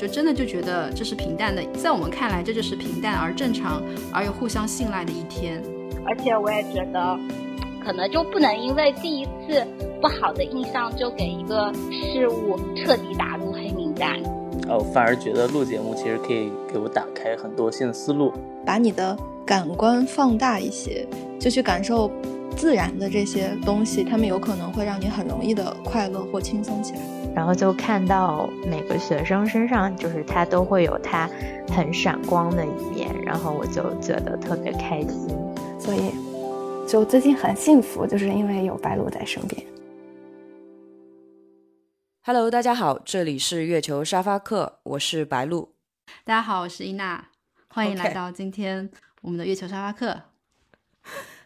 就真的就觉得这是平淡的，在我们看来这就是平淡而正常而又互相信赖的一天。而且我也觉得，可能就不能因为第一次不好的印象就给一个事物彻底打入黑名单。哦，反而觉得录节目其实可以给我打开很多新的思路，把你的感官放大一些，就去感受自然的这些东西，他们有可能会让你很容易的快乐或轻松起来。然后就看到每个学生身上，就是他都会有他很闪光的一面，然后我就觉得特别开心，所以就最近很幸福，就是因为有白鹿在身边。Hello，大家好，这里是月球沙发客，我是白鹿。大家好，我是伊娜，欢迎来到今天我们的月球沙发客。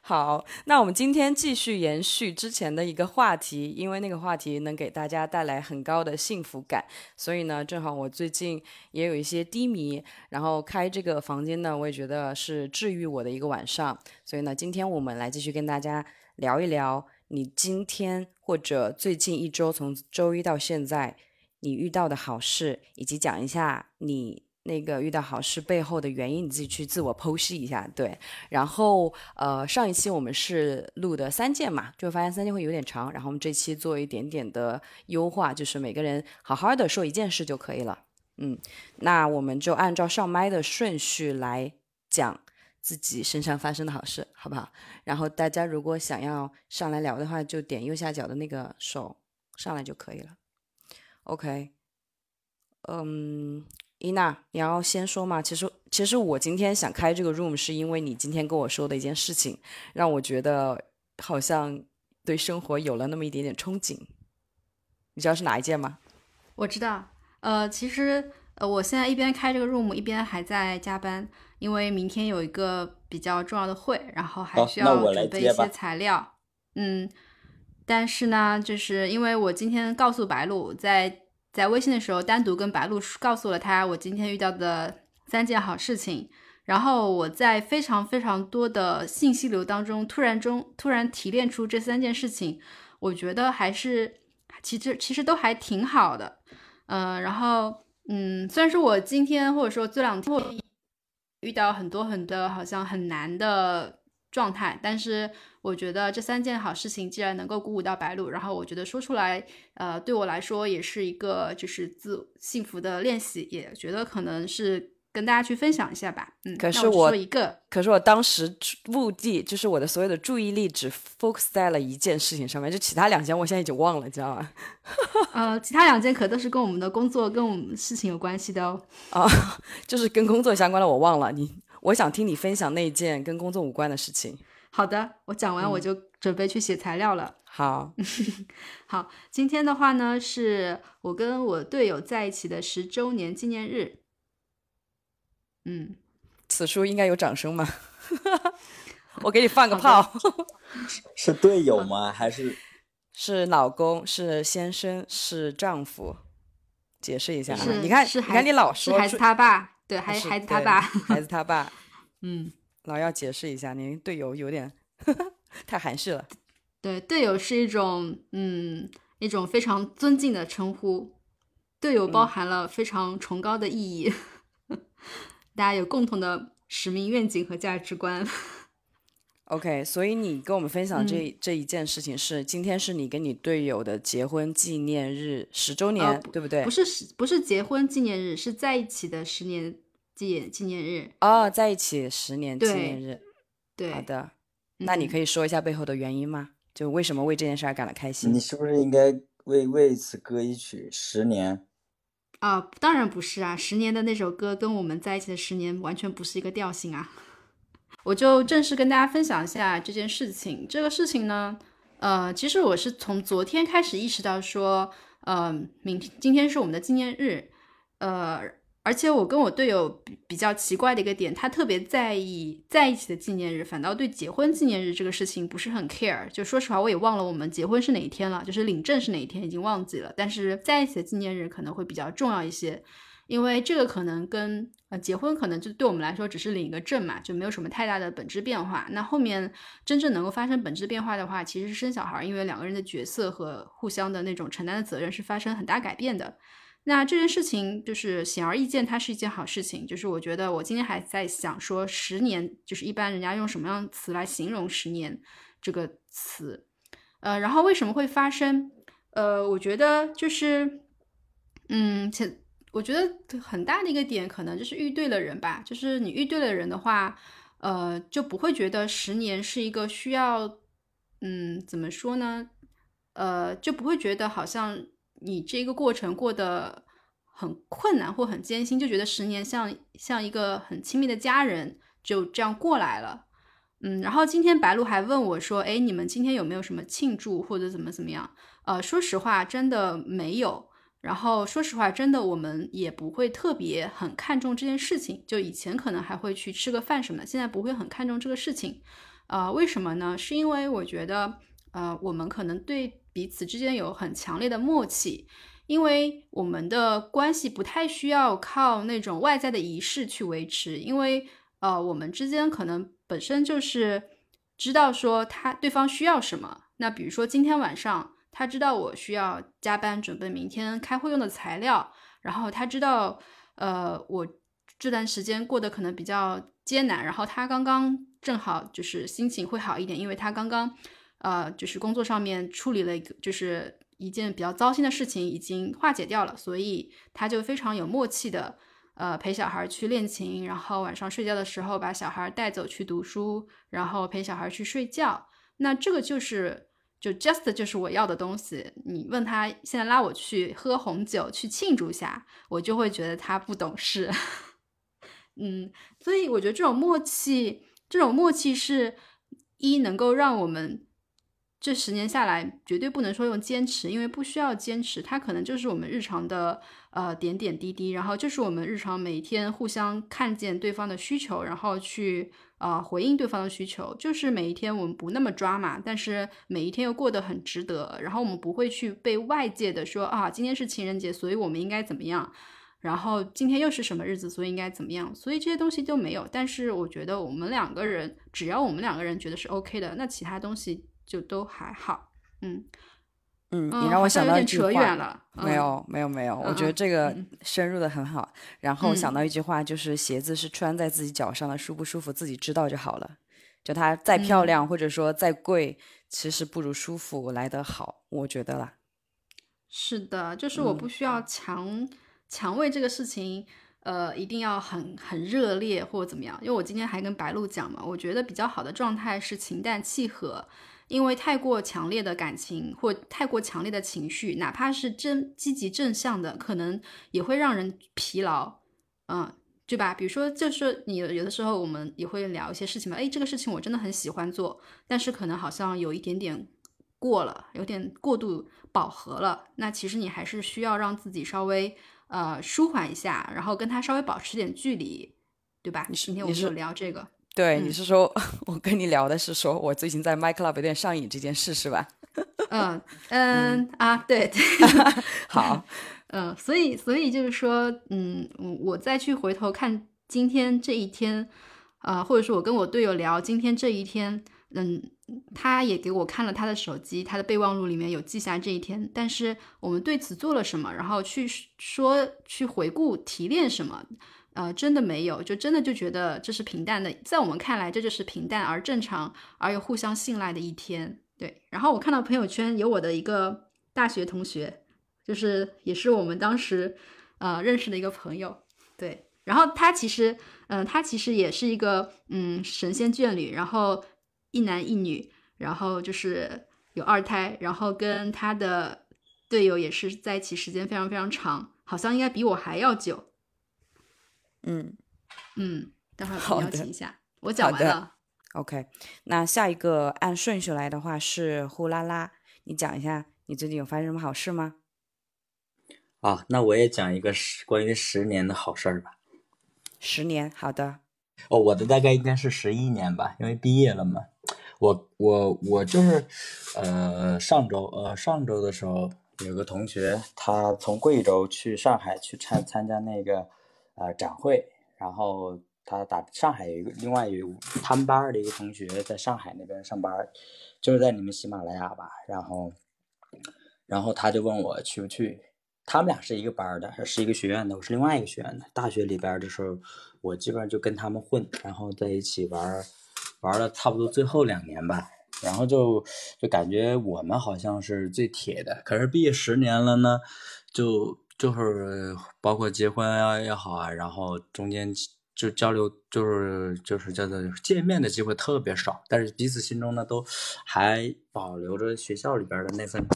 好，那我们今天继续延续之前的一个话题，因为那个话题能给大家带来很高的幸福感，所以呢，正好我最近也有一些低迷，然后开这个房间呢，我也觉得是治愈我的一个晚上，所以呢，今天我们来继续跟大家聊一聊，你今天或者最近一周从周一到现在你遇到的好事，以及讲一下你。那个遇到好事背后的原因，你自己去自我剖析一下，对。然后，呃，上一期我们是录的三件嘛，就发现三件会有点长，然后我们这期做一点点的优化，就是每个人好好的说一件事就可以了。嗯，那我们就按照上麦的顺序来讲自己身上发生的好事，好不好？然后大家如果想要上来聊的话，就点右下角的那个手上来就可以了。OK，嗯。伊娜，你要先说嘛？其实，其实我今天想开这个 room，是因为你今天跟我说的一件事情，让我觉得好像对生活有了那么一点点憧憬。你知道是哪一件吗？我知道。呃，其实呃，我现在一边开这个 room，一边还在加班，因为明天有一个比较重要的会，然后还需要准备一些材料。嗯，但是呢，就是因为我今天告诉白鹿在。在微信的时候，单独跟白鹿告诉了他我今天遇到的三件好事情。然后我在非常非常多的信息流当中，突然中突然提炼出这三件事情，我觉得还是其实其实都还挺好的。嗯，然后嗯，虽然说我今天或者说这两天遇到很多很多好像很难的状态，但是。我觉得这三件好事情既然能够鼓舞到白鹿，然后我觉得说出来，呃，对我来说也是一个就是自幸福的练习，也觉得可能是跟大家去分享一下吧。嗯，可是我说一个，可是我当时目的就是我的所有的注意力只 focus 在了一件事情上面，就其他两件我现在已经忘了，知道吗？呃，其他两件可都是跟我们的工作跟我们事情有关系的哦。啊，就是跟工作相关的我忘了你，我想听你分享那件跟工作无关的事情。好的，我讲完我就准备去写材料了。好，好，今天的话呢，是我跟我队友在一起的十周年纪念日。嗯，此处应该有掌声吗？我给你放个炮。是队友吗？还是是老公？是先生？是丈夫？解释一下。你看，你看，你老说还是他爸，对，还孩子他爸，孩子他爸。嗯。老要解释一下，您队友有点 太含蓄了。对，队友是一种嗯一种非常尊敬的称呼，队友包含了非常崇高的意义，大家有共同的使命、愿景和价值观。OK，所以你跟我们分享这这一件事情是，今天是你跟你队友的结婚纪念日十周年，对不对？不是十，不是结婚纪念日，是在一起的十年。纪纪念日哦，在一起十年纪念日，对，好的，那你可以说一下背后的原因吗？就为什么为这件事而感到开心？你是不是应该为为此歌一曲十年？啊，当然不是啊，十年的那首歌跟我们在一起的十年完全不是一个调性啊。我就正式跟大家分享一下这件事情。这个事情呢，呃，其实我是从昨天开始意识到说，呃，明天今天是我们的纪念日，呃。而且我跟我队友比比较奇怪的一个点，他特别在意在一起的纪念日，反倒对结婚纪念日这个事情不是很 care。就说实话，我也忘了我们结婚是哪一天了，就是领证是哪一天已经忘记了。但是在一起的纪念日可能会比较重要一些，因为这个可能跟呃结婚可能就对我们来说只是领一个证嘛，就没有什么太大的本质变化。那后面真正能够发生本质变化的话，其实是生小孩，因为两个人的角色和互相的那种承担的责任是发生很大改变的。那这件事情就是显而易见，它是一件好事情。就是我觉得我今天还在想说，十年就是一般人家用什么样词来形容十年这个词？呃，然后为什么会发生？呃，我觉得就是，嗯，且我觉得很大的一个点可能就是遇对了人吧。就是你遇对了人的话，呃，就不会觉得十年是一个需要，嗯，怎么说呢？呃，就不会觉得好像。你这个过程过得很困难或很艰辛，就觉得十年像像一个很亲密的家人就这样过来了，嗯，然后今天白露还问我说，哎，你们今天有没有什么庆祝或者怎么怎么样？呃，说实话，真的没有。然后说实话，真的我们也不会特别很看重这件事情。就以前可能还会去吃个饭什么的，现在不会很看重这个事情。呃，为什么呢？是因为我觉得，呃，我们可能对。彼此之间有很强烈的默契，因为我们的关系不太需要靠那种外在的仪式去维持，因为呃，我们之间可能本身就是知道说他对方需要什么。那比如说今天晚上，他知道我需要加班准备明天开会用的材料，然后他知道呃我这段时间过得可能比较艰难，然后他刚刚正好就是心情会好一点，因为他刚刚。呃，就是工作上面处理了一个，就是一件比较糟心的事情，已经化解掉了，所以他就非常有默契的，呃，陪小孩去练琴，然后晚上睡觉的时候把小孩带走去读书，然后陪小孩去睡觉。那这个就是就 just 就是我要的东西。你问他现在拉我去喝红酒去庆祝下，我就会觉得他不懂事。嗯，所以我觉得这种默契，这种默契是一能够让我们。这十年下来，绝对不能说用坚持，因为不需要坚持，它可能就是我们日常的呃点点滴滴，然后就是我们日常每天互相看见对方的需求，然后去呃回应对方的需求，就是每一天我们不那么抓嘛，但是每一天又过得很值得，然后我们不会去被外界的说啊，今天是情人节，所以我们应该怎么样，然后今天又是什么日子，所以应该怎么样，所以这些东西都没有。但是我觉得我们两个人，只要我们两个人觉得是 OK 的，那其他东西。就都还好，嗯嗯，你让我想到一句话，没有没有没有，我觉得这个深入的很好。然后想到一句话，就是鞋子是穿在自己脚上的，舒不舒服自己知道就好了。就它再漂亮或者说再贵，其实不如舒服来得好，我觉得啦。是的，就是我不需要强强为这个事情，呃，一定要很很热烈或者怎么样。因为我今天还跟白露讲嘛，我觉得比较好的状态是情淡契合。因为太过强烈的感情或太过强烈的情绪，哪怕是正积极正向的，可能也会让人疲劳，嗯，对吧？比如说，就是你有的时候我们也会聊一些事情嘛，哎，这个事情我真的很喜欢做，但是可能好像有一点点过了，有点过度饱和了。那其实你还是需要让自己稍微呃舒缓一下，然后跟他稍微保持点距离，对吧？今天我们就聊这个。对，你是说，我跟你聊的是说我最近在 My Club 有点上瘾这件事是吧？嗯嗯啊，对对，好，嗯，所以所以就是说，嗯，我再去回头看今天这一天，啊，或者说我跟我队友聊今天这一天，嗯，他也给我看了他的手机，他的备忘录里面有记下这一天，但是我们对此做了什么，然后去说去回顾提炼什么。呃，真的没有，就真的就觉得这是平淡的，在我们看来，这就是平淡而正常而又互相信赖的一天。对，然后我看到朋友圈有我的一个大学同学，就是也是我们当时呃认识的一个朋友。对，然后他其实，嗯，他其实也是一个嗯神仙眷侣，然后一男一女，然后就是有二胎，然后跟他的队友也是在一起时间非常非常长，好像应该比我还要久。嗯嗯，待会儿邀请一下，我讲完了。OK，那下一个按顺序来的话是呼啦啦，你讲一下你最近有发生什么好事吗？啊，那我也讲一个十关于十年的好事儿吧。十年，好的。哦，我的大概应该是十一年吧，因为毕业了嘛。我我我就是，呃，上周呃上周的时候有个同学，他从贵州去上海去参参加那个。呃，展会，然后他打上海有一个另外有他们班的一个同学在上海那边上班，就是在你们喜马拉雅吧，然后，然后他就问我去不去，他们俩是一个班的，是一个学院的，我是另外一个学院的。大学里边的时候，我基本上就跟他们混，然后在一起玩，玩了差不多最后两年吧。然后就就感觉我们好像是最铁的。可是毕业十年了呢，就就是包括结婚啊也好啊，然后中间就交流，就是就是叫做见面的机会特别少。但是彼此心中呢，都还保留着学校里边的那份。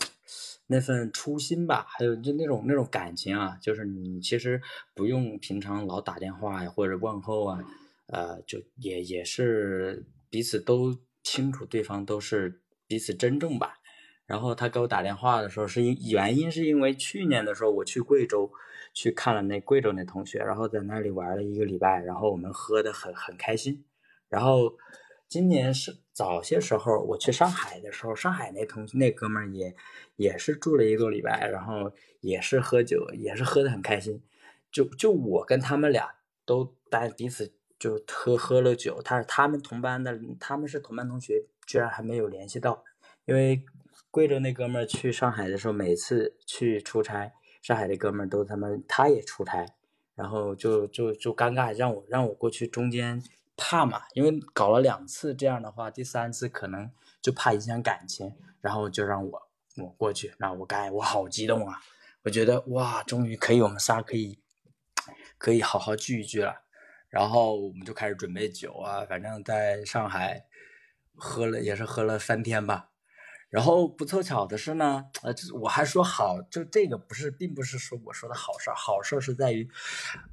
那份初心吧，还有就那种那种感情啊，就是你其实不用平常老打电话呀或者问候啊，呃，就也也是彼此都清楚对方都是彼此珍重吧。然后他给我打电话的时候，是因原因是因为去年的时候我去贵州去看了那贵州那同学，然后在那里玩了一个礼拜，然后我们喝的很很开心，然后。今年是早些时候我去上海的时候，上海那同那哥们儿也也是住了一个礼拜，然后也是喝酒，也是喝的很开心。就就我跟他们俩都大家彼此就喝喝了酒，他是他们同班的，他们是同班同学，居然还没有联系到。因为贵州那哥们儿去上海的时候，每次去出差，上海的哥们儿都他们他也出差，然后就就就尴尬，让我让我过去中间。怕嘛？因为搞了两次这样的话，第三次可能就怕影响感情，然后就让我我过去。那我该我好激动啊！我觉得哇，终于可以我们仨可以可以好好聚一聚了。然后我们就开始准备酒啊，反正在上海喝了也是喝了三天吧。然后不凑巧的是呢，呃，就是我还说好，就这个不是，并不是说我说的好事儿，好事儿是在于，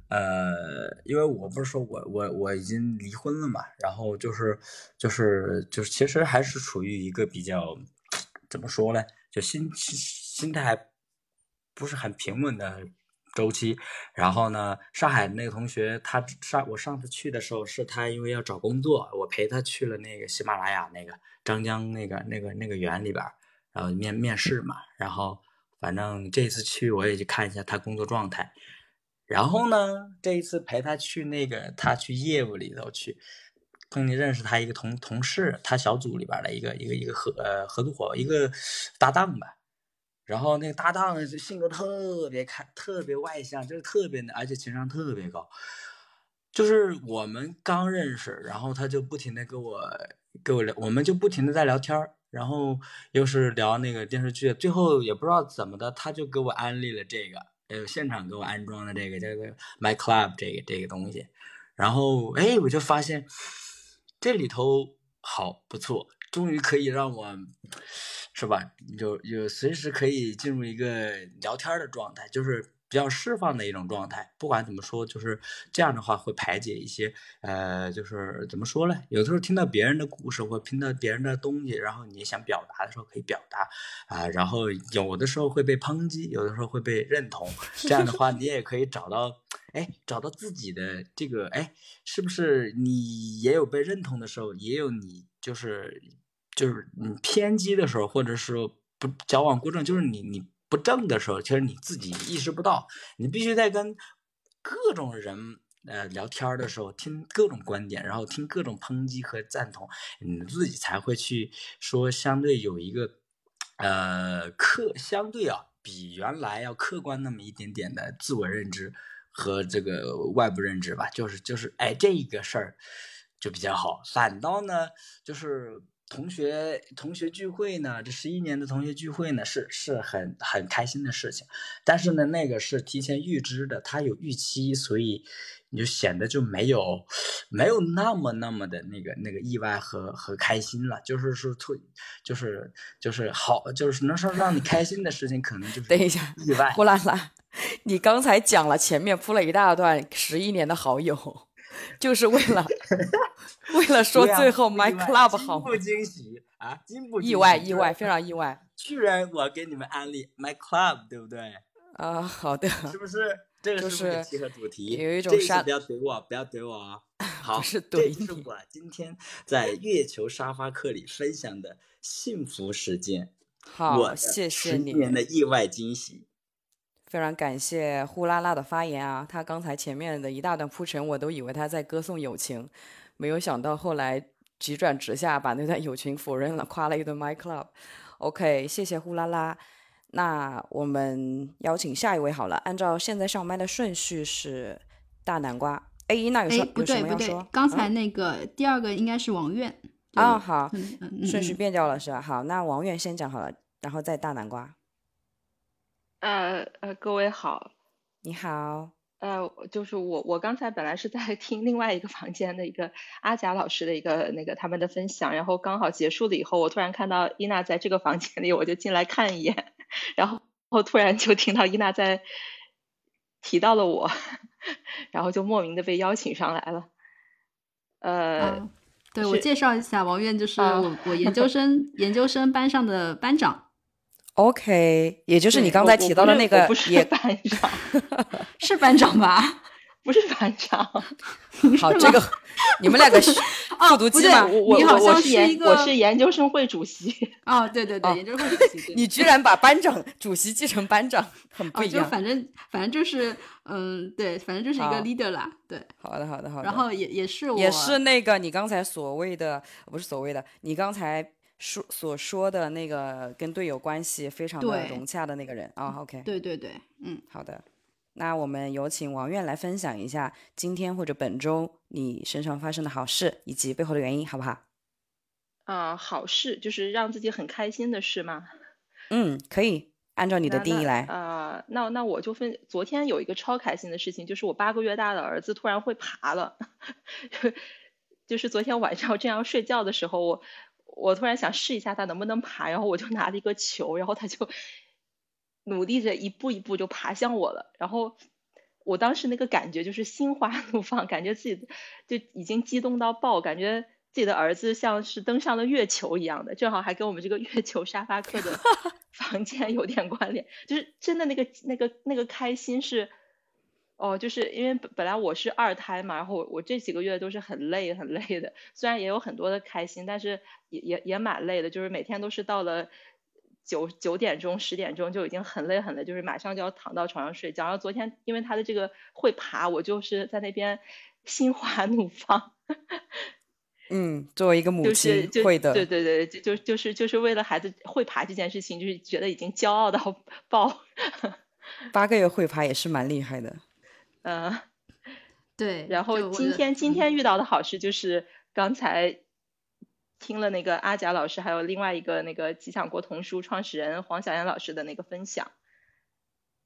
呃，因为我不是说我我我已经离婚了嘛，然后就是就是就是其实还是处于一个比较怎么说呢，就心心态不是很平稳的周期。然后呢，上海那个同学，他上我上次去的时候，是他因为要找工作，我陪他去了那个喜马拉雅那个。张江那个那个那个园里边，然后面面试嘛，然后反正这次去我也去看一下他工作状态，然后呢，这一次陪他去那个他去业务里头去，碰见认识他一个同同事，他小组里边的一个一个一个合呃合作伙一个搭档吧，然后那个搭档性格特别开，特别外向，就是特别的，而且情商特别高，就是我们刚认识，然后他就不停的给我。跟我聊，我们就不停的在聊天然后又是聊那个电视剧，最后也不知道怎么的，他就给我安利了这个，呃，现场给我安装的这个叫做 My Club 这个这个东西，然后哎，我就发现这里头好不错，终于可以让我，是吧？有有随时可以进入一个聊天的状态，就是。比较释放的一种状态，不管怎么说，就是这样的话会排解一些，呃，就是怎么说呢？有的时候听到别人的故事，或听到别人的东西，然后你想表达的时候可以表达，啊，然后有的时候会被抨击，有的时候会被认同，这样的话你也可以找到，哎，找到自己的这个，哎，是不是你也有被认同的时候，也有你就是就是你偏激的时候，或者是不矫枉过正，就是你你。不正的时候，其实你自己意识不到。你必须在跟各种人呃聊天的时候，听各种观点，然后听各种抨击和赞同，你自己才会去说相对有一个呃客相对啊比原来要客观那么一点点的自我认知和这个外部认知吧。就是就是哎这个事儿就比较好。反倒呢就是。同学同学聚会呢，这十一年的同学聚会呢，是是很很开心的事情。但是呢，那个是提前预知的，他有预期，所以你就显得就没有没有那么那么的那个那个意外和和开心了。就是说，突就是就是好，就是能说让你开心的事情，可能就是等一下意外。呼啦啦，你刚才讲了前面铺了一大段十一年的好友。就是为了 为了说最后 My Club 好，惊不惊喜啊？惊不意外？意外，非常意外。居然我给你们安利 My Club，对不对？啊，好的。是不是？这个是不是契合主题？有一种沙，不要怼我，不要怼我啊！好，是怼是我今天在月球沙发课里分享的幸福时间。好，谢谢你。十年的意外惊喜。非常感谢呼啦啦的发言啊！他刚才前面的一大段铺陈，我都以为他在歌颂友情，没有想到后来急转直下，把那段友情否认了，夸了一顿 My Club。OK，谢谢呼啦啦。那我们邀请下一位好了。按照现在上麦的顺序是大南瓜。哎，那有说不对不对，刚才那个第二个应该是王院。啊，好，顺序变掉了是吧？好，那王院先讲好了，然后再大南瓜。呃呃，各位好，你好。呃，就是我，我刚才本来是在听另外一个房间的一个阿贾老师的一个那个他们的分享，然后刚好结束了以后，我突然看到伊娜在这个房间里，我就进来看一眼，然后我突然就听到伊娜在提到了我，然后就莫名的被邀请上来了。呃，对我介绍一下，王院就是我我研究生 研究生班上的班长。OK，也就是你刚才提到的那个，也班长，是班长吧？不是班长。好，这个 你们两个复读机吗？我好像是研，我是研究生会主席。哦，对对对，研究生会主席。你居然把班长主席继承班长，很不一样。反正反正就是，嗯，对，反正就是一个 leader 啦。对，好的好的好的。然后也也是我，也是那个你刚才所谓的，不是所谓的，你刚才。说所说的那个跟队友关系非常的融洽的那个人啊，OK，对对对，嗯，好的，那我们有请王院来分享一下今天或者本周你身上发生的好事以及背后的原因，好不好？啊，好事就是让自己很开心的事吗？嗯，可以按照你的定义来。啊，那那我就分，昨天有一个超开心的事情，就是我八个月大的儿子突然会爬了，就是昨天晚上这样睡觉的时候我。我突然想试一下他能不能爬，然后我就拿了一个球，然后他就努力着一步一步就爬向我了。然后我当时那个感觉就是心花怒放，感觉自己就已经激动到爆，感觉自己的儿子像是登上了月球一样的，正好还跟我们这个月球沙发客的房间有点关联，就是真的那个那个那个开心是。哦，就是因为本本来我是二胎嘛，然后我我这几个月都是很累很累的，虽然也有很多的开心，但是也也也蛮累的，就是每天都是到了九九点钟十点钟就已经很累很累，就是马上就要躺到床上睡觉。然后昨天因为他的这个会爬，我就是在那边心花怒放。嗯，作为一个母亲会的，对对对，就就就是就是为了孩子会爬这件事情，就是觉得已经骄傲到 爆。八个月会爬也是蛮厉害的。嗯，对。然后今天今天遇到的好事就是刚才听了那个阿贾老师，还有另外一个那个吉祥国童书创始人黄小燕老师的那个分享，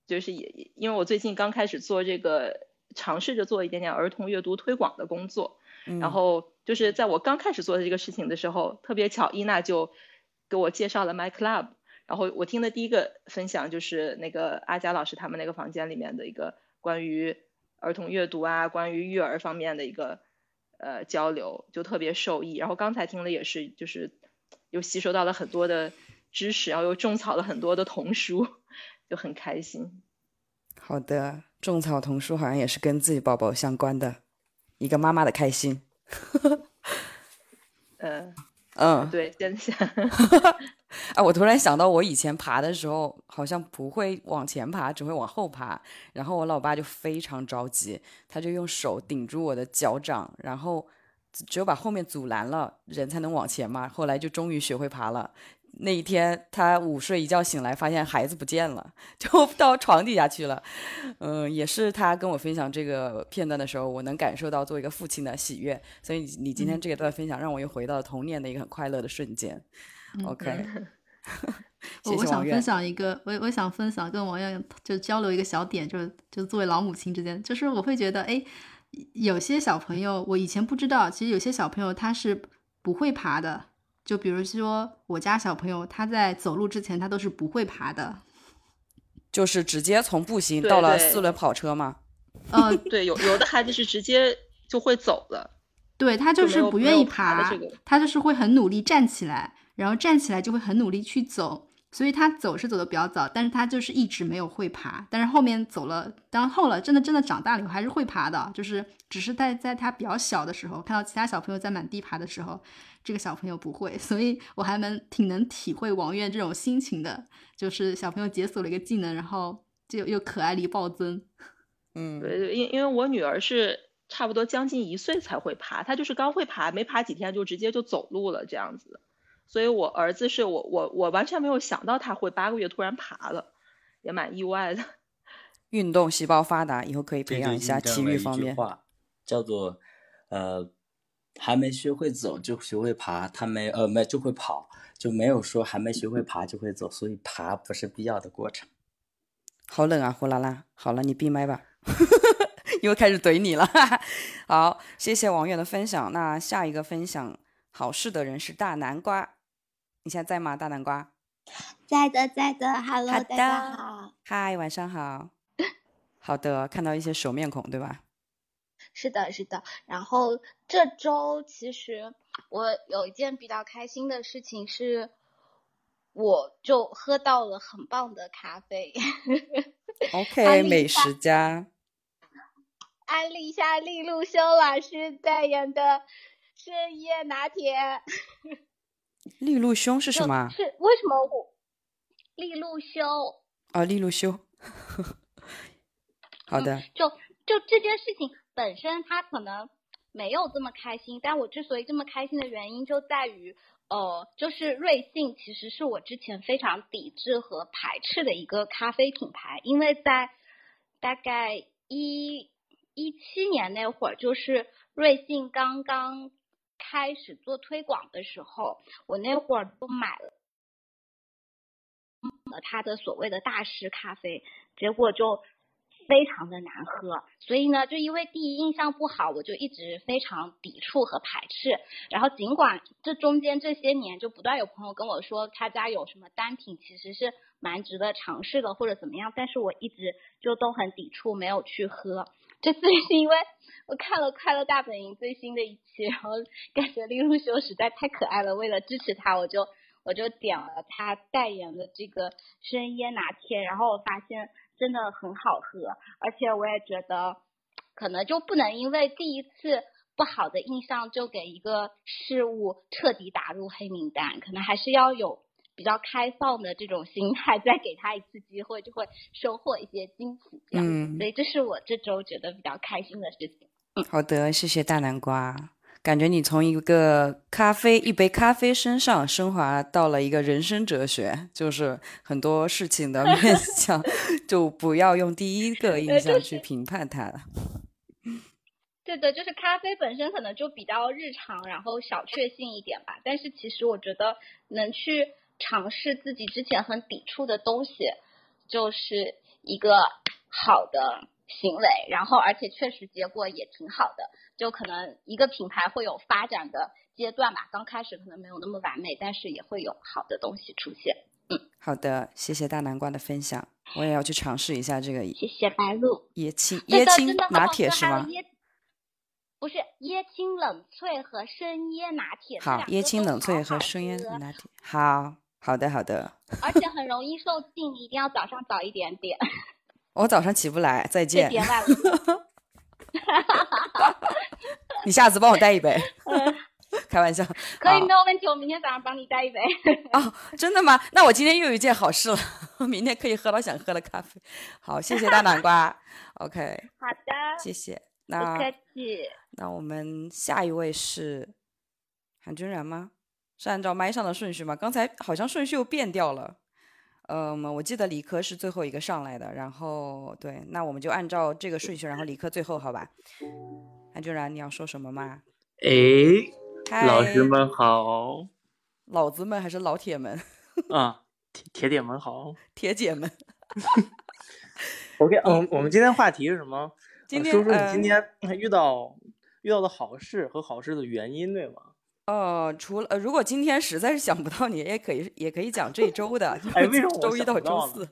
就是也因为我最近刚开始做这个，尝试着做一点点儿童阅读推广的工作，然后就是在我刚开始做的这个事情的时候，特别巧，伊娜就给我介绍了 My Club，然后我听的第一个分享就是那个阿贾老师他们那个房间里面的一个关于。儿童阅读啊，关于育儿方面的一个呃交流，就特别受益。然后刚才听的也是，就是又吸收到了很多的知识，然后又种草了很多的童书，就很开心。好的，种草童书好像也是跟自己宝宝相关的，一个妈妈的开心。嗯。嗯，对，真的。啊，我突然想到，我以前爬的时候好像不会往前爬，只会往后爬。然后我老爸就非常着急，他就用手顶住我的脚掌，然后只有把后面阻拦了，人才能往前嘛。后来就终于学会爬了。那一天，他午睡一觉醒来，发现孩子不见了，就到床底下去了。嗯，也是他跟我分享这个片段的时候，我能感受到作为一个父亲的喜悦。所以你今天这一段分享，让我又回到了童年的一个很快乐的瞬间。OK，我我想分享一个，我我想分享跟王艳就交流一个小点，就是就作为老母亲之间，就是我会觉得，哎，有些小朋友我以前不知道，其实有些小朋友他是不会爬的。就比如说，我家小朋友他在走路之前，他都是不会爬的，就是直接从步行到了四轮跑车吗？嗯，对，有有的孩子是直接就会走了，对他就是不愿意爬，他就是会很努力站起来，然后站起来就会很努力去走。所以他走是走的比较早，但是他就是一直没有会爬。但是后面走了，当后了，真的真的长大了以后还是会爬的，就是只是在在他比较小的时候，看到其他小朋友在满地爬的时候，这个小朋友不会。所以我还蛮挺能体会王院这种心情的，就是小朋友解锁了一个技能，然后就又可爱力暴增。嗯，对，因因为我女儿是差不多将近一岁才会爬，她就是刚会爬，没爬几天就直接就走路了这样子。所以我儿子是我我我完全没有想到他会八个月突然爬了，也蛮意外的。运动细胞发达，以后可以培养一下体育方面。叫做呃，还没学会走就学会爬，他没呃没就会跑，就没有说还没学会爬就会走，所以爬不是必要的过程。好冷啊，呼啦啦！好了，你闭麦吧，又开始怼你了。好，谢谢王月的分享。那下一个分享好事的人是大南瓜，你现在在吗？大南瓜，在的，在的。Hello，大家好。嗨，晚上好。好的，看到一些熟面孔，对吧？是的，是的。然后这周其实我有一件比较开心的事情是。我就喝到了很棒的咖啡。OK，美食家。安利一下利路修老师代言的深夜拿铁。利路修是什么？是为什么我利路修？哦，利路修。好的。就就这件事情本身，他可能没有这么开心，但我之所以这么开心的原因就在于。呃，就是瑞幸其实是我之前非常抵制和排斥的一个咖啡品牌，因为在大概一一七年那会儿，就是瑞幸刚刚开始做推广的时候，我那会儿都买了他的所谓的大师咖啡，结果就。非常的难喝，所以呢，就因为第一印象不好，我就一直非常抵触和排斥。然后尽管这中间这些年就不断有朋友跟我说他家有什么单品，其实是蛮值得尝试的或者怎么样，但是我一直就都很抵触，没有去喝。这次是因为我看了《快乐大本营》最新的一期，然后感觉利路修实在太可爱了，为了支持他，我就我就点了他代言的这个生椰拿铁，然后我发现。真的很好喝，而且我也觉得，可能就不能因为第一次不好的印象就给一个事物彻底打入黑名单，可能还是要有比较开放的这种心态，再给他一次机会，就会收获一些惊喜。嗯，所以这是我这周觉得比较开心的事情。嗯，好的，谢谢大南瓜。感觉你从一个咖啡一杯咖啡身上升华到了一个人生哲学，就是很多事情的面向，就不要用第一个印象去评判它了。对的，就是咖啡本身可能就比较日常，然后小确幸一点吧。但是其实我觉得能去尝试自己之前很抵触的东西，就是一个好的。行为，然后而且确实结果也挺好的，就可能一个品牌会有发展的阶段吧，刚开始可能没有那么完美，但是也会有好的东西出现。嗯，好的，谢谢大南瓜的分享，我也要去尝试一下这个。谢谢白露椰青椰青拿铁是吗？不是椰青冷萃和生椰拿铁。好，椰青冷萃和生椰拿铁。好好的好的。而且很容易受尽，一定要早上早一点点。我早上起不来，再见。你下次帮我带一杯，开玩笑。可以，没有问题。我明天早上帮你带一杯。哦，真的吗？那我今天又有一件好事了，明天可以喝到想喝的咖啡。好，谢谢大南瓜。OK。好的。谢谢。那不客气。那我们下一位是韩君然吗？是按照麦上的顺序吗？刚才好像顺序又变掉了。嗯，我记得理科是最后一个上来的，然后对，那我们就按照这个顺序，然后理科最后，好吧？安俊然，你要说什么吗？哎，老师们好，老子们还是老铁们？啊，铁铁铁们好，铁姐们。OK，嗯，我们今天话题是什么？今天说说你今天遇到遇到的好事和好事的原因，对吗？呃，除了呃，如果今天实在是想不到你，也可以也可以讲这一周的，哎，为什么周一到周四？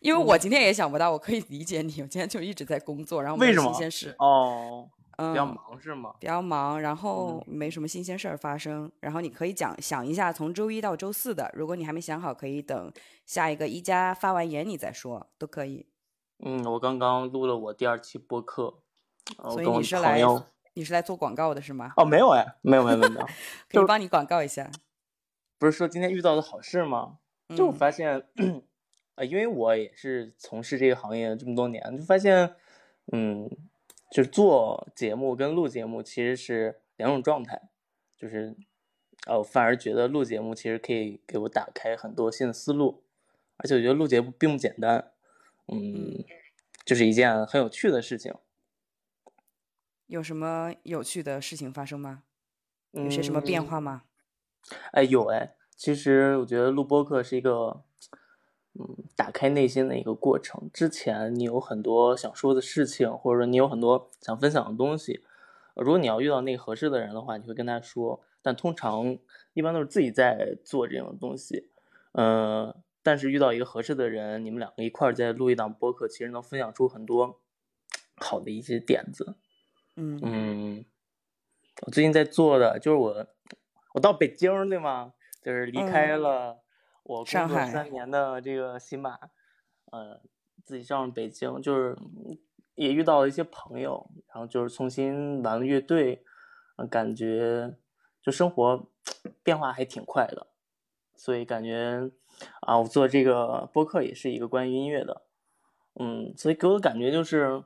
因为我今天也想不到，我可以理解你，我今天就一直在工作，然后没新鲜事哦，嗯比较忙是吗？比较忙，然后没什么新鲜事儿发生，然后你可以讲想一下从周一到周四的，如果你还没想好，可以等下一个一加发完言你再说，都可以。嗯，我刚刚录了我第二期播客，所以你是来。你是来做广告的是吗？哦，没有哎，没有没有没有，可以帮你广告一下。不是说今天遇到的好事吗？就我发现，呃，因为我也是从事这个行业这么多年，就发现，嗯，就是做节目跟录节目其实是两种状态，就是呃，反而觉得录节目其实可以给我打开很多新的思路，而且我觉得录节目并不简单，嗯，就是一件很有趣的事情。有什么有趣的事情发生吗？有些什么变化吗？哎，有哎。其实我觉得录播课是一个，嗯，打开内心的一个过程。之前你有很多想说的事情，或者说你有很多想分享的东西，如果你要遇到那个合适的人的话，你会跟他说。但通常一般都是自己在做这种东西，嗯，但是遇到一个合适的人，你们两个一块儿在录一档播客，其实能分享出很多好的一些点子。嗯嗯，我最近在做的就是我，我到北京对吗？就是离开了我工作三年的这个喜马，呃，自己上了北京，就是也遇到了一些朋友，然后就是重新玩了乐队，感觉就生活变化还挺快的，所以感觉啊，我做这个播客也是一个关于音乐的，嗯，所以给我的感觉就是，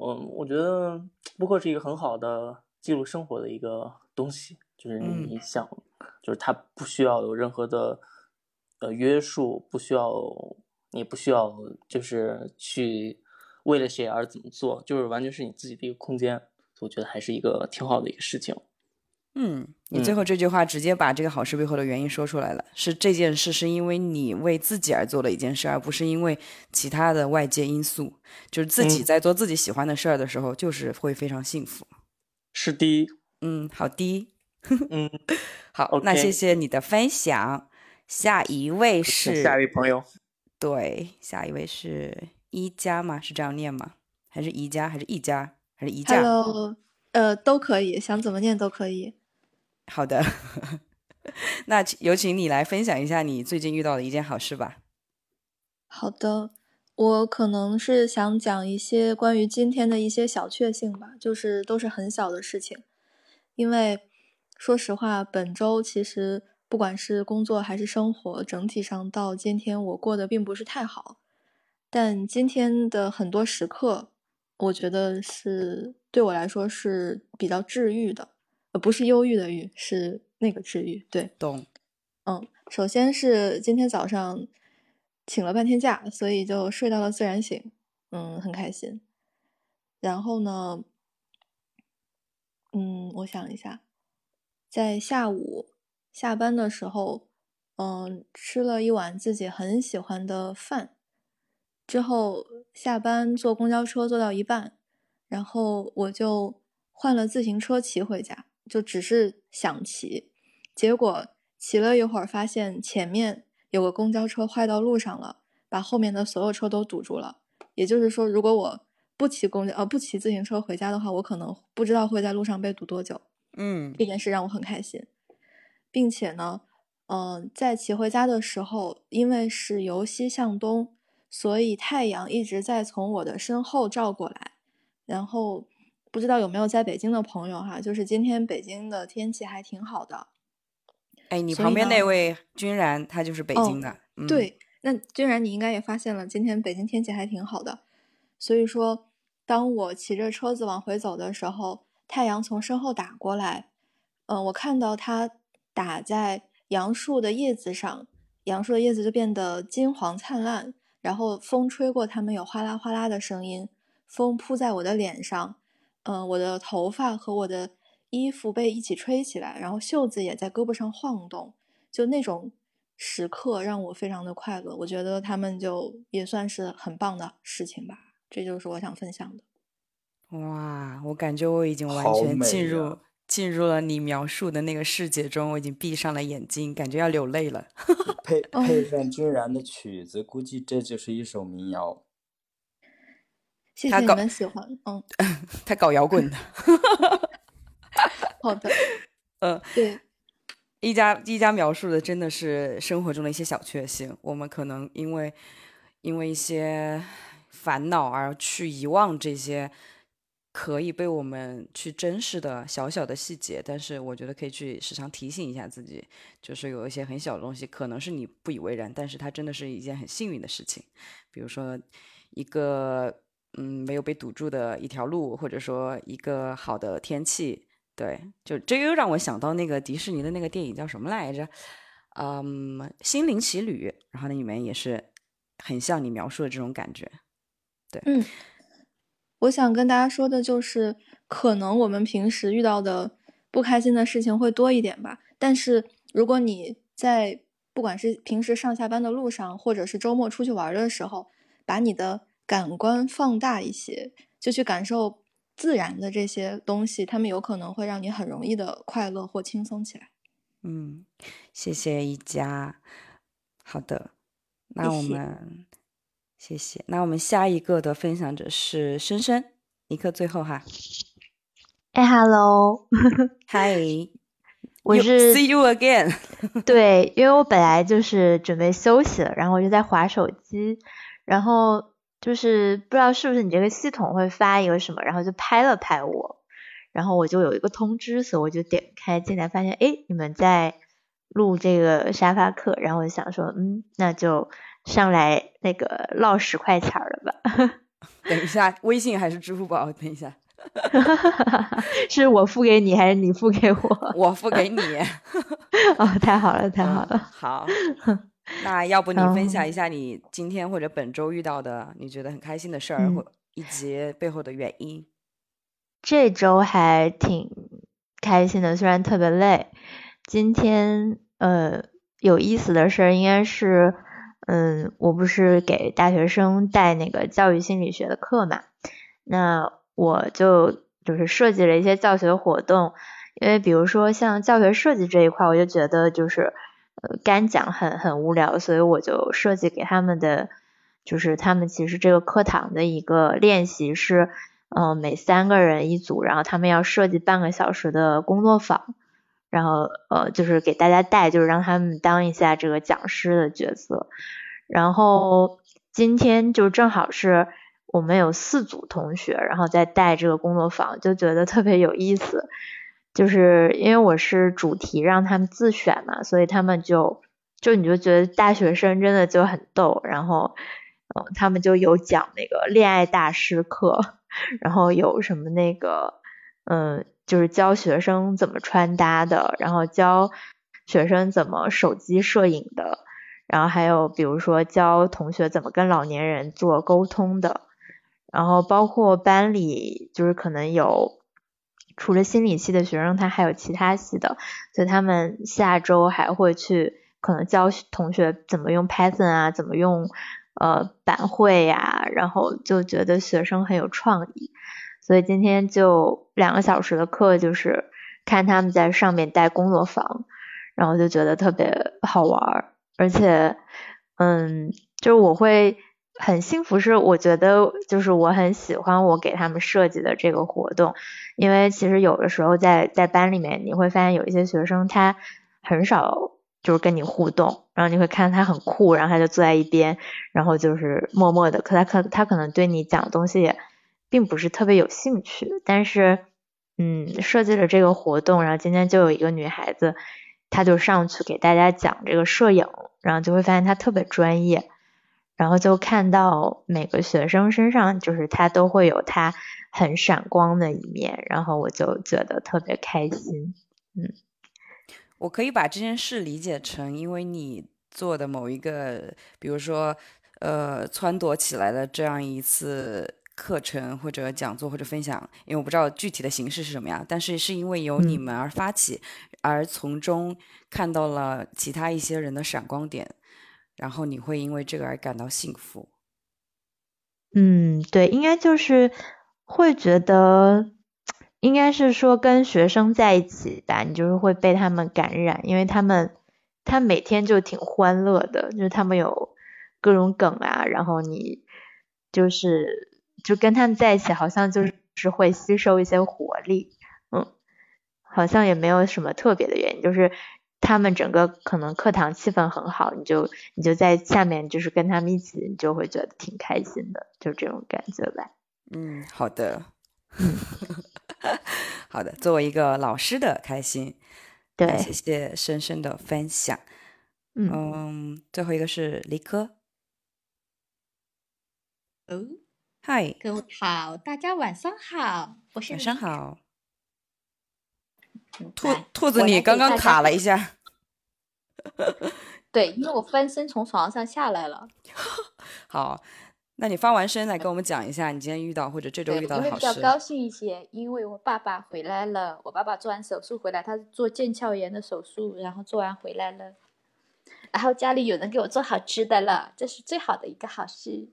嗯，我觉得播客是一个很好的记录生活的一个东西。就是你想，就是它不需要有任何的呃约束，不需要，你不需要就是去为了谁而怎么做，就是完全是你自己的一个空间。我觉得还是一个挺好的一个事情。嗯，你最后这句话直接把这个好事背后的原因说出来了，是这件事是因为你为自己而做的一件事，而不是因为其他的外界因素。就是自己在做自己喜欢的事儿的时候，就是会非常幸福。是的，嗯，好的。嗯，好，那谢谢你的分享。下一位是下一位朋友，对，下一位是一家吗？是这样念吗？还是宜家？还是一家？还是宜家？Hello，呃，都可以，想怎么念都可以。好的，那有请你来分享一下你最近遇到的一件好事吧。好的，我可能是想讲一些关于今天的一些小确幸吧，就是都是很小的事情，因为。说实话，本周其实不管是工作还是生活，整体上到今天我过得并不是太好。但今天的很多时刻，我觉得是对我来说是比较治愈的，呃，不是忧郁的郁，是那个治愈。对，懂。嗯，首先是今天早上请了半天假，所以就睡到了自然醒，嗯，很开心。然后呢，嗯，我想一下。在下午下班的时候，嗯，吃了一碗自己很喜欢的饭，之后下班坐公交车坐到一半，然后我就换了自行车骑回家，就只是想骑，结果骑了一会儿，发现前面有个公交车坏到路上了，把后面的所有车都堵住了。也就是说，如果我不骑公交呃不骑自行车回家的话，我可能不知道会在路上被堵多久。嗯，这件事让我很开心，并且呢，嗯，在骑回家的时候，因为是由西向东，所以太阳一直在从我的身后照过来。然后不知道有没有在北京的朋友哈，就是今天北京的天气还挺好的。哎，你旁边那位君然，他就是北京的。对，那君然你应该也发现了，今天北京天气还挺好的。所以说，当我骑着车子往回走的时候。太阳从身后打过来，嗯，我看到它打在杨树的叶子上，杨树的叶子就变得金黄灿烂，然后风吹过它们有哗啦哗啦的声音，风扑在我的脸上，嗯，我的头发和我的衣服被一起吹起来，然后袖子也在胳膊上晃动，就那种时刻让我非常的快乐，我觉得他们就也算是很棒的事情吧，这就是我想分享的。哇，我感觉我已经完全进入进入了你描述的那个世界中，我已经闭上了眼睛，感觉要流泪了。配配上君然的曲子，估计这就是一首民谣。谢谢你们喜欢，嗯，他搞摇滚的。好的，嗯，对，一家一家描述的真的是生活中的一些小确幸，我们可能因为因为一些烦恼而去遗忘这些。可以被我们去珍视的小小的细节，但是我觉得可以去时常提醒一下自己，就是有一些很小的东西，可能是你不以为然，但是它真的是一件很幸运的事情。比如说一个嗯没有被堵住的一条路，或者说一个好的天气，对，就这又让我想到那个迪士尼的那个电影叫什么来着？嗯，《心灵奇旅》，然后那里面也是很像你描述的这种感觉。对，嗯，我想跟大家说的就是，可能我们平时遇到的不开心的事情会多一点吧，但是如果你在不管是平时上下班的路上，或者是周末出去玩的时候，把你的感官放大一些，就去感受。自然的这些东西，他们有可能会让你很容易的快乐或轻松起来。嗯，谢谢一家。好的，那我们谢谢。那我们下一个的分享者是深深，尼克最后哈。哎，Hello，Hi，我是 See you again。对，因为我本来就是准备休息了，然后我就在划手机，然后。就是不知道是不是你这个系统会发一个什么，然后就拍了拍我，然后我就有一个通知，所以我就点开进来，发现哎你们在录这个沙发课，然后我就想说嗯那就上来那个唠十块钱了吧。等一下，微信还是支付宝？等一下，是我付给你还是你付给我？我付给你。哦，太好了，太好了。好。那要不你分享一下你今天或者本周遇到的你觉得很开心的事儿，或以及背后的原因？这周还挺开心的，虽然特别累。今天呃有意思的事儿应该是，嗯，我不是给大学生带那个教育心理学的课嘛，那我就就是设计了一些教学活动，因为比如说像教学设计这一块，我就觉得就是。呃，干讲很很无聊，所以我就设计给他们的，就是他们其实这个课堂的一个练习是，嗯，每三个人一组，然后他们要设计半个小时的工作坊，然后呃，就是给大家带，就是让他们当一下这个讲师的角色。然后今天就正好是我们有四组同学，然后在带这个工作坊，就觉得特别有意思。就是因为我是主题让他们自选嘛，所以他们就就你就觉得大学生真的就很逗，然后嗯，他们就有讲那个恋爱大师课，然后有什么那个嗯，就是教学生怎么穿搭的，然后教学生怎么手机摄影的，然后还有比如说教同学怎么跟老年人做沟通的，然后包括班里就是可能有。除了心理系的学生，他还有其他系的，所以他们下周还会去可能教同学怎么用 Python 啊，怎么用呃板绘呀，然后就觉得学生很有创意，所以今天就两个小时的课，就是看他们在上面带工作坊，然后就觉得特别好玩，而且嗯，就是我会。很幸福，是我觉得就是我很喜欢我给他们设计的这个活动，因为其实有的时候在在班里面你会发现有一些学生他很少就是跟你互动，然后你会看他很酷，然后他就坐在一边，然后就是默默的，可他可他可能对你讲的东西也并不是特别有兴趣，但是嗯设计了这个活动，然后今天就有一个女孩子，她就上去给大家讲这个摄影，然后就会发现她特别专业。然后就看到每个学生身上，就是他都会有他很闪光的一面，然后我就觉得特别开心。嗯，我可以把这件事理解成，因为你做的某一个，比如说，呃，撺掇起来的这样一次课程或者讲座或者分享，因为我不知道具体的形式是什么样，但是是因为由你们而发起，而从中看到了其他一些人的闪光点。然后你会因为这个而感到幸福。嗯，对，应该就是会觉得，应该是说跟学生在一起吧，你就是会被他们感染，因为他们他每天就挺欢乐的，就是他们有各种梗啊，然后你就是就跟他们在一起，好像就是会吸收一些活力，嗯，好像也没有什么特别的原因，就是。他们整个可能课堂气氛很好，你就你就在下面就是跟他们一起，你就会觉得挺开心的，就这种感觉吧。嗯，好的，好的。作为一个老师的开心，对，谢谢深深的分享。嗯，最后一个是李科。哦，嗨，各位好，大家晚上好，我是晚上好。兔兔子，你刚刚卡了一下。对，因为我翻身从床上下来了。好，那你翻完身来跟我们讲一下你今天遇到或者这周遇到的好事。比较高兴一些，因为我爸爸回来了。我爸爸做完手术回来，他是做腱鞘炎的手术，然后做完回来了。然后家里有人给我做好吃的了，这是最好的一个好事。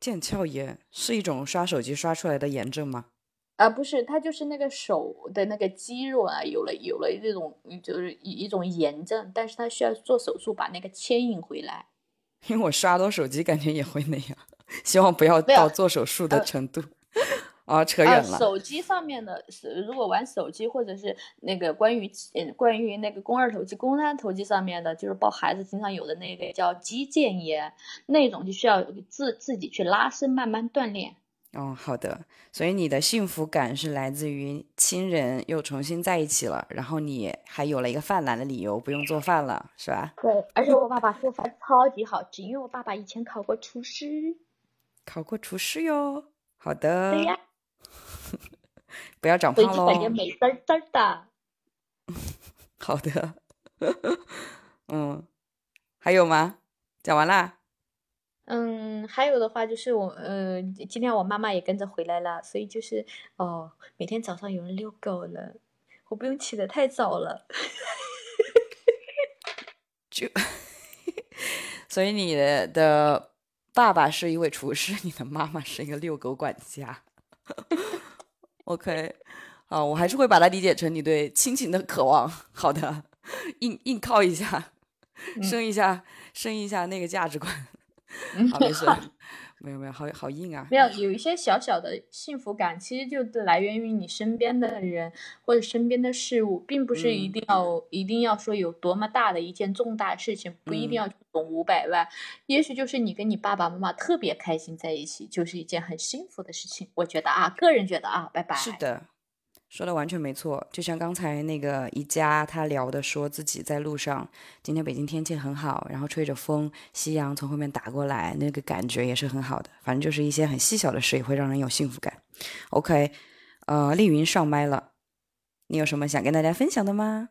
腱鞘炎是一种刷手机刷出来的炎症吗？啊，不是，他就是那个手的那个肌肉啊，有了有了这种就是一一种炎症，但是他需要做手术把那个牵引回来。因为我刷多手机，感觉也会那样，希望不要到做手术的程度。啊，扯远了。手机上面的，是如果玩手机或者是那个关于关于那个肱二头肌、肱三头肌上面的，就是抱孩子经常有的那个叫肌腱炎，那种就需要自自己去拉伸，慢慢锻炼。哦，好的。所以你的幸福感是来自于亲人又重新在一起了，然后你还有了一个犯懒的理由，不用做饭了，是吧？对，而且我爸爸做饭超级好吃，因为我爸爸以前考过厨师。考过厨师哟。好的。对呀。不要长胖喽。感觉美滋滋的。好的。嗯，还有吗？讲完啦。嗯，还有的话就是我，呃，今天我妈妈也跟着回来了，所以就是哦，每天早上有人遛狗了，我不用起得太早了。就，所以你的爸爸是一位厨师，你的妈妈是一个遛狗管家。OK，啊，我还是会把它理解成你对亲情的渴望。好的，硬硬靠一下，升一下，升一下那个价值观。好，没事，没有没有，好好硬啊！没有，有一些小小的幸福感，其实就来源于你身边的人或者身边的事物，并不是一定要一定要说有多么大的一件重大事情，不一定要懂五百万，也许就是你跟你爸爸妈妈特别开心在一起，就是一件很幸福的事情。我觉得啊，个人觉得啊，拜拜。是的。说的完全没错，就像刚才那个宜家他聊的，说自己在路上，今天北京天气很好，然后吹着风，夕阳从后面打过来，那个感觉也是很好的。反正就是一些很细小的事，也会让人有幸福感。OK，呃，丽云上麦了，你有什么想跟大家分享的吗？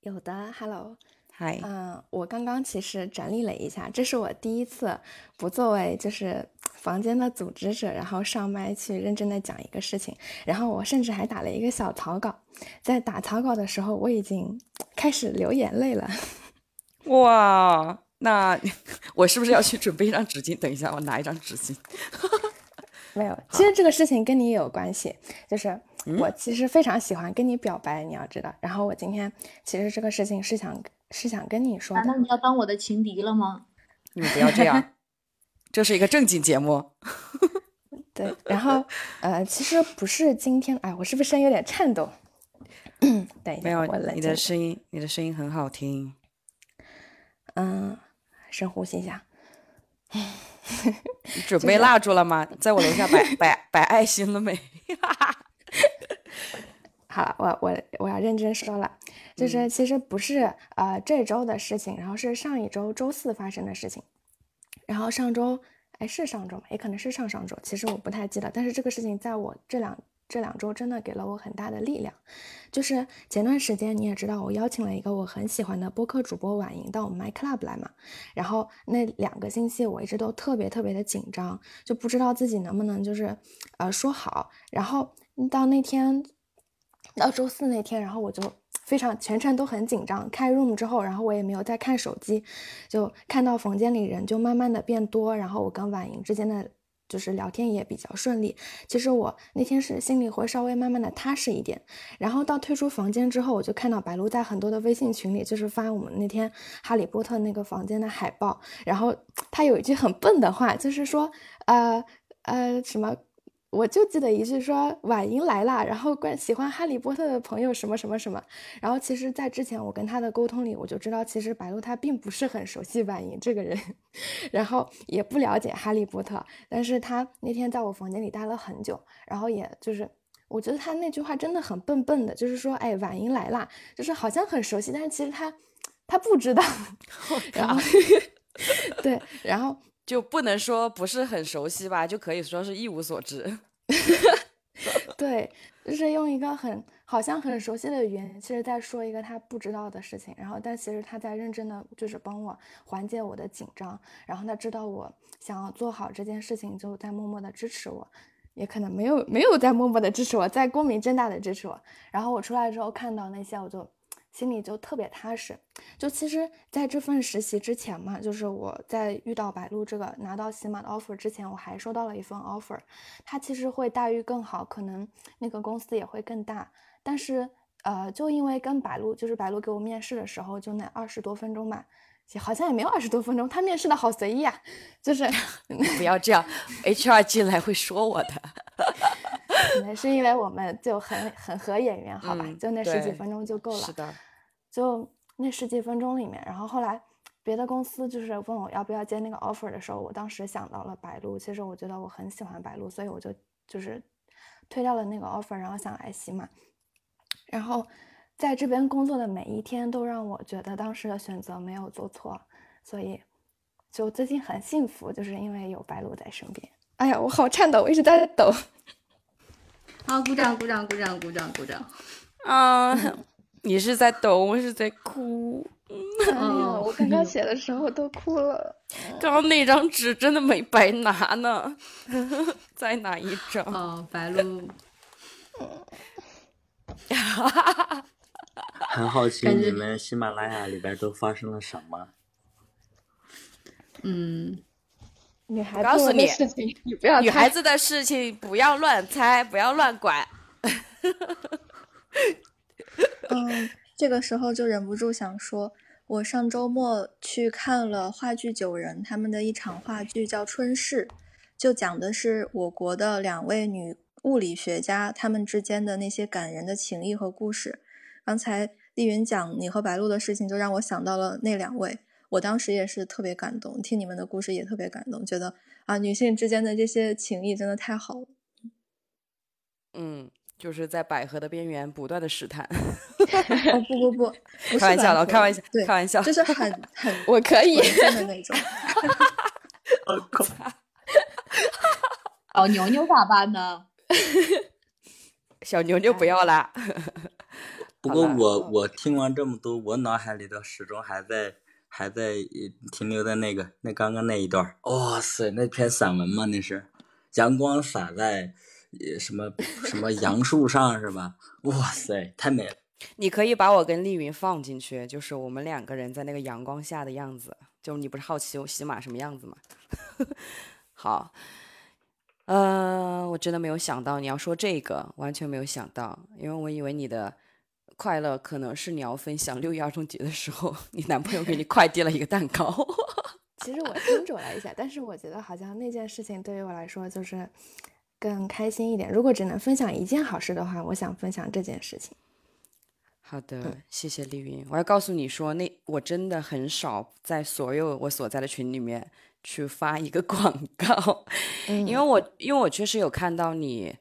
有的，Hello。嗨，嗯，我刚刚其实整理了一下，这是我第一次不作为就是房间的组织者，然后上麦去认真的讲一个事情，然后我甚至还打了一个小草稿，在打草稿的时候，我已经开始流眼泪了。哇，那 我是不是要去准备一张纸巾？等一下，我拿一张纸巾。没有，其实这个事情跟你也有关系，就是我其实非常喜欢跟你表白，你要知道。然后我今天其实这个事情是想。是想跟你说，难道你要当我的情敌了吗？你们不要这样，这是一个正经节目。对，然后呃，其实不是今天，哎，我是不是声音有点颤抖？对，没有，你的声音，你的声音很好听。嗯，深呼吸一下。准备蜡烛了吗？在我楼下摆 摆摆爱心了没？好了，我我我要认真说了。就是其实不是呃这周的事情，然后是上一周周四发生的事情，然后上周哎是上周吗？也可能是上上周，其实我不太记得。但是这个事情在我这两这两周真的给了我很大的力量。就是前段时间你也知道，我邀请了一个我很喜欢的播客主播婉莹到我们 My Club 来嘛，然后那两个星期我一直都特别特别的紧张，就不知道自己能不能就是呃说好。然后到那天到周四那天，然后我就。非常全程都很紧张。开 room 之后，然后我也没有再看手机，就看到房间里人就慢慢的变多，然后我跟婉莹之间的就是聊天也比较顺利。其实我那天是心里会稍微慢慢的踏实一点。然后到退出房间之后，我就看到白鹿在很多的微信群里就是发我们那天哈利波特那个房间的海报，然后他有一句很笨的话，就是说呃呃什么。我就记得一句说婉莹来啦，然后关喜欢哈利波特的朋友什么什么什么，然后其实，在之前我跟他的沟通里，我就知道其实白鹿他并不是很熟悉婉莹这个人，然后也不了解哈利波特，但是他那天在我房间里待了很久，然后也就是我觉得他那句话真的很笨笨的，就是说哎婉莹来啦，就是好像很熟悉，但是其实他他不知道，然后 对，然后。就不能说不是很熟悉吧，就可以说是一无所知。对，就是用一个很好像很熟悉的语言，其实在说一个他不知道的事情，然后但其实他在认真的就是帮我缓解我的紧张，然后他知道我想要做好这件事情，就在默默的支持我，也可能没有没有在默默的支持我，在光明正大的支持我，然后我出来之后看到那些，我就。心里就特别踏实，就其实在这份实习之前嘛，就是我在遇到白鹿这个拿到喜马的 offer 之前，我还收到了一份 offer，它其实会待遇更好，可能那个公司也会更大，但是呃，就因为跟白鹿，就是白鹿给我面试的时候，就那二十多分钟嘛，好像也没有二十多分钟，他面试的好随意啊，就是 不要这样，HR 进来会说我的，可能是因为我们就很很合眼缘，好吧，就那十几分钟就够了，是的。就那十几分钟里面，然后后来别的公司就是问我要不要接那个 offer 的时候，我当时想到了白鹿。其实我觉得我很喜欢白鹿，所以我就就是推掉了那个 offer，然后想来喜马。然后在这边工作的每一天都让我觉得当时的选择没有做错，所以就最近很幸福，就是因为有白鹿在身边。哎呀，我好颤抖，我一直在抖。好，鼓掌，鼓掌，鼓掌，鼓掌，鼓掌。啊。你是在抖，我是在哭。哎呀，我刚刚写的时候都哭了。刚刚那张纸真的没白拿呢，再拿一张。哦，白露。很好奇你们喜马拉雅里边都发生了什么？嗯，女孩子的事情你不要。女孩子的事情不要乱猜，不要乱管。嗯，这个时候就忍不住想说，我上周末去看了话剧九人他们的一场话剧，叫《春逝》，就讲的是我国的两位女物理学家他们之间的那些感人的情谊和故事。刚才丽云讲你和白鹿的事情，就让我想到了那两位，我当时也是特别感动，听你们的故事也特别感动，觉得啊，女性之间的这些情谊真的太好了。嗯。就是在百合的边缘不断的试探。哦不不不，开玩笑的，开玩笑，对，开玩笑，就是很很 我可以的那种。小牛牛咋办呢？小牛牛不要啦。不过我我听完这么多，我脑海里头始终还在还在停留在那个那刚刚那一段。哇塞，那篇散文吗？那是阳光洒在。什么什么杨树上是吧？哇塞，太美了！你可以把我跟丽云放进去，就是我们两个人在那个阳光下的样子。就你不是好奇我喜马什么样子吗？好，呃，我真的没有想到你要说这个，完全没有想到，因为我以为你的快乐可能是你要分享六一儿童节的时候，你男朋友给你快递了一个蛋糕。其实我斟酌了一下，但是我觉得好像那件事情对于我来说就是。更开心一点。如果只能分享一件好事的话，我想分享这件事情。好的，谢谢丽云。我要告诉你说，那我真的很少在所有我所在的群里面去发一个 广告，因为我因为我确实有看到你。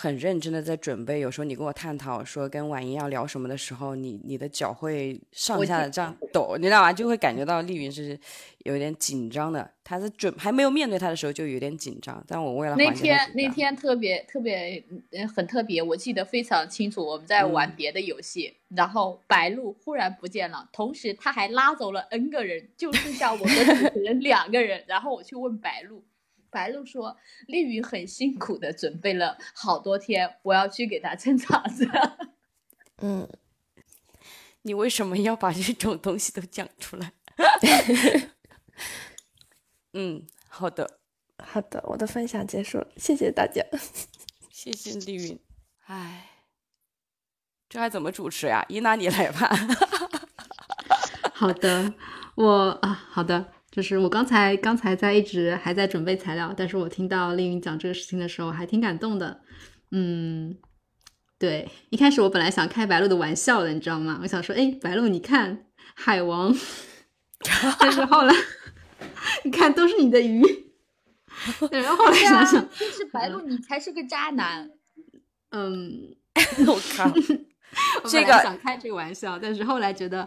很认真的在准备，有时候你跟我探讨说跟婉莹要聊什么的时候，你你的脚会上下的这样抖，你知道吗？就会感觉到丽云是有点紧张的。他在准还没有面对他的时候就有点紧张，但我为了那天那天特别特别很特别，我记得非常清楚。我们在玩别的游戏，然后白鹿忽然不见了，同时他还拉走了 N 个人，就剩下我和主持人两个人。然后我去问白鹿。白鹿说：“丽云很辛苦的准备了好多天，我要去给她撑场子。”嗯，你为什么要把这种东西都讲出来？嗯，好的，好的，我的分享结束了，谢谢大家，谢谢丽云。哎，这还怎么主持呀？伊娜，你来吧。好的，我啊，好的。就是我刚才刚才在一直还在准备材料，但是我听到丽云讲这个事情的时候，还挺感动的。嗯，对，一开始我本来想开白鹿的玩笑的，你知道吗？我想说，哎，白鹿，你看海王，但是后来 你看都是你的鱼，然后后来想想，其实白鹿你才是个渣男。嗯，我靠，这个想开这个玩笑，但是后来觉得。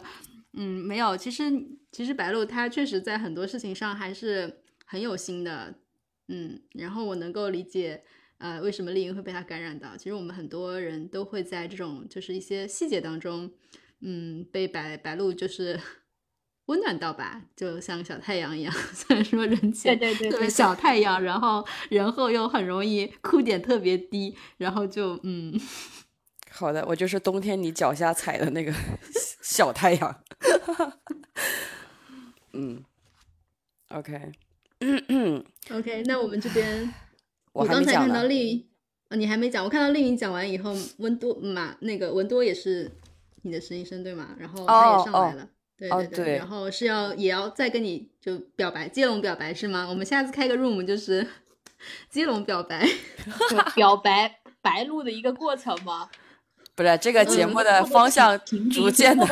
嗯，没有，其实其实白鹿他确实在很多事情上还是很有心的，嗯，然后我能够理解，呃，为什么丽云会被他感染到？其实我们很多人都会在这种就是一些细节当中，嗯，被白白鹿就是 温暖到吧，就像小太阳一样。虽然说人前对对对小太阳，然后人后又很容易哭点特别低，然后就嗯，好的，我就是冬天你脚下踩的那个 小太阳。嗯，OK，嗯 嗯，OK，那我们这边。我刚才看到丽，呃，你还没讲。我看到丽云讲完以后，温多嘛，那个文多也是你的实习生对吗？然后他也上来了，对对对。然后是要也要再跟你就表白接龙表白是吗？我们下次开个 room 就是接龙表白，表白白露的一个过程吗？不是这个节目的方向逐渐的，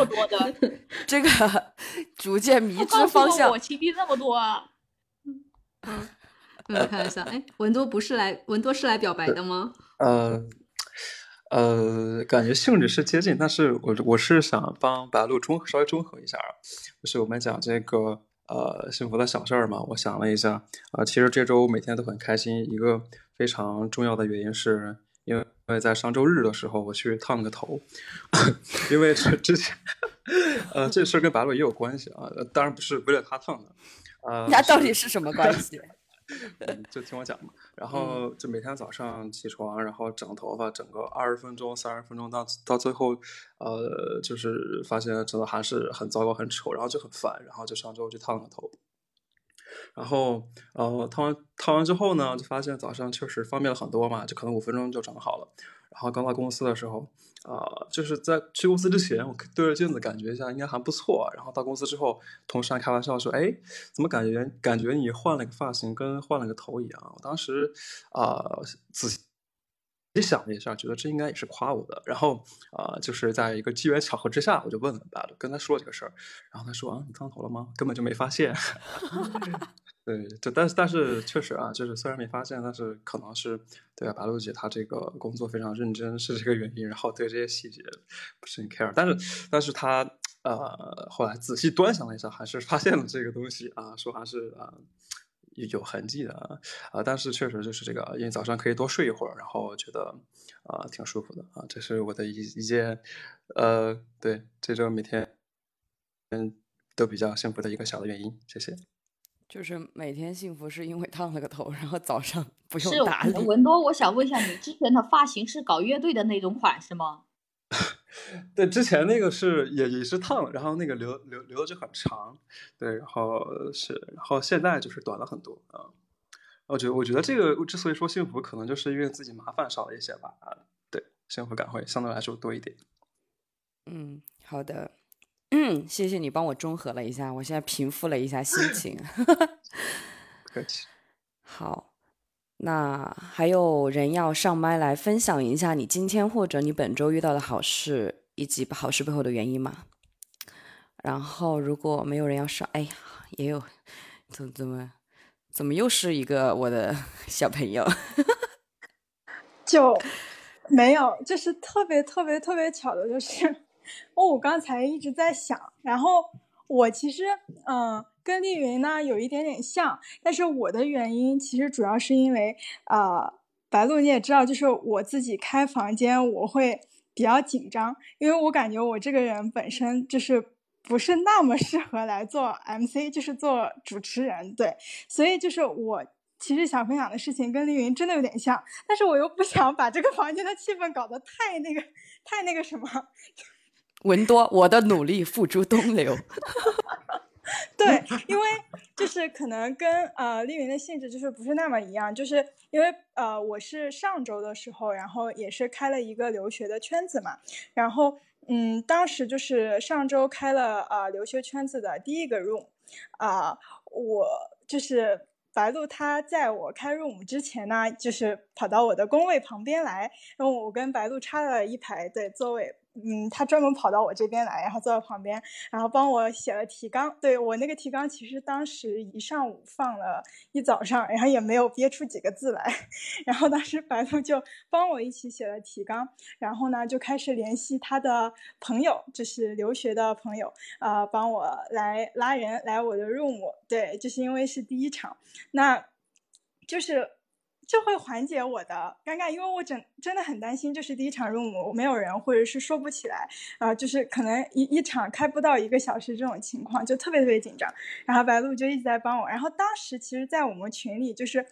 这个 逐渐迷之方向。我情敌这么多啊！嗯。我看一下，哎，文多不是来文多是来表白的吗？呃，呃，感觉性质是接近，但是我我是想帮白鹿中稍微中和一下啊，就是我们讲这个呃幸福的小事儿嘛，我想了一下啊，其实这周每天都很开心，一个非常重要的原因是因为因为在上周日的时候我去烫了个头，因为这之前呃这事儿跟白鹿也有关系啊，当然不是为了他烫的，呃，那到底是什么关系？就听我讲嘛，然后就每天早上起床，然后整头发，整个二十分钟、三十分钟，到到最后，呃，就是发现真的还是很糟糕、很丑，然后就很烦，然后就上周去烫了头，然后呃，烫完烫完之后呢，就发现早上确实方便了很多嘛，就可能五分钟就整好了，然后刚到公司的时候。啊，就是在去公司之前，我对着镜子感觉一下，应该还不错。然后到公司之后，同事还开玩笑说：“哎，怎么感觉感觉你换了个发型，跟换了个头一样？”我当时啊，仔细己想了一下，觉得这应该也是夸我的。然后啊，就是在一个机缘巧合之下，我就问了白了，跟他说这个事儿。然后他说：“啊，你烫头了吗？根本就没发现。”对，就但是但是确实啊，就是虽然没发现，但是可能是对啊，白露姐她这个工作非常认真，是这个原因。然后对这些细节不是很 care，但是但是她呃后来仔细端详了一下，还是发现了这个东西啊，说还是啊有痕迹的啊啊，但是确实就是这个，因为早上可以多睡一会儿，然后觉得啊挺舒服的啊，这是我的一一件呃对这周每天嗯都比较幸福的一个小的原因，谢谢。就是每天幸福是因为烫了个头，然后早上不用打理。文多，我想问一下，你之前的发型是搞乐队的那种款是吗？对，之前那个是也也是烫，然后那个留留留的就很长，对，然后是，然后现在就是短了很多啊。我觉得我觉得这个之所以说幸福，可能就是因为自己麻烦少了一些吧，对，幸福感会相对来说多一点。嗯，好的。嗯，谢谢你帮我中和了一下，我现在平复了一下心情。客气。好，那还有人要上麦来分享一下你今天或者你本周遇到的好事，以及好事背后的原因吗？然后如果没有人要上，哎呀，也有，怎么怎么怎么又是一个我的 小朋友？就没有，就是特别特别特别巧的，就是。哦，我刚才一直在想，然后我其实嗯跟丽云呢有一点点像，但是我的原因其实主要是因为呃白鹿你也知道，就是我自己开房间我会比较紧张，因为我感觉我这个人本身就是不是那么适合来做 MC，就是做主持人，对，所以就是我其实想分享的事情跟丽云真的有点像，但是我又不想把这个房间的气氛搞得太那个太那个什么。文多，我的努力付诸东流。对，因为就是可能跟呃丽云的性质就是不是那么一样，就是因为呃我是上周的时候，然后也是开了一个留学的圈子嘛，然后嗯当时就是上周开了呃留学圈子的第一个 room，啊我就是白鹿他在我开 room 之前呢，就是跑到我的工位旁边来，然后我跟白鹿插了一排对座位。嗯，他专门跑到我这边来，然后坐在旁边，然后帮我写了提纲。对我那个提纲，其实当时一上午放了一早上，然后也没有憋出几个字来。然后当时白鹿就帮我一起写了提纲，然后呢就开始联系他的朋友，就是留学的朋友，呃，帮我来拉人来我的 room。对，就是因为是第一场，那就是。就会缓解我的尴尬，因为我真真的很担心，就是第一场入幕没有人，或者是说不起来，啊，就是可能一一场开不到一个小时这种情况，就特别特别紧张。然后白鹿就一直在帮我，然后当时其实，在我们群里就是。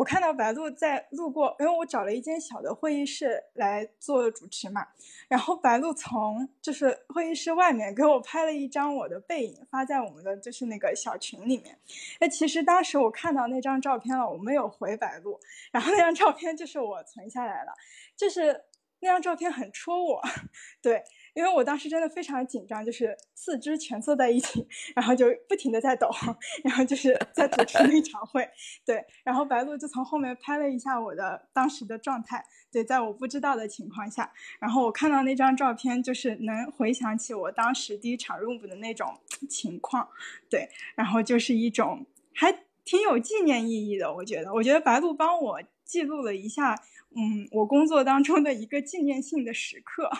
我看到白鹿在路过，因为我找了一间小的会议室来做主持嘛，然后白鹿从就是会议室外面给我拍了一张我的背影，发在我们的就是那个小群里面。哎，其实当时我看到那张照片了，我没有回白鹿，然后那张照片就是我存下来了，就是那张照片很戳我，对。因为我当时真的非常紧张，就是四肢蜷缩在一起，然后就不停的在抖，然后就是在主持那场会，对，然后白鹿就从后面拍了一下我的当时的状态，对，在我不知道的情况下，然后我看到那张照片，就是能回想起我当时第一场入伍的那种 情况，对，然后就是一种还挺有纪念意义的，我觉得，我觉得白鹿帮我记录了一下，嗯，我工作当中的一个纪念性的时刻。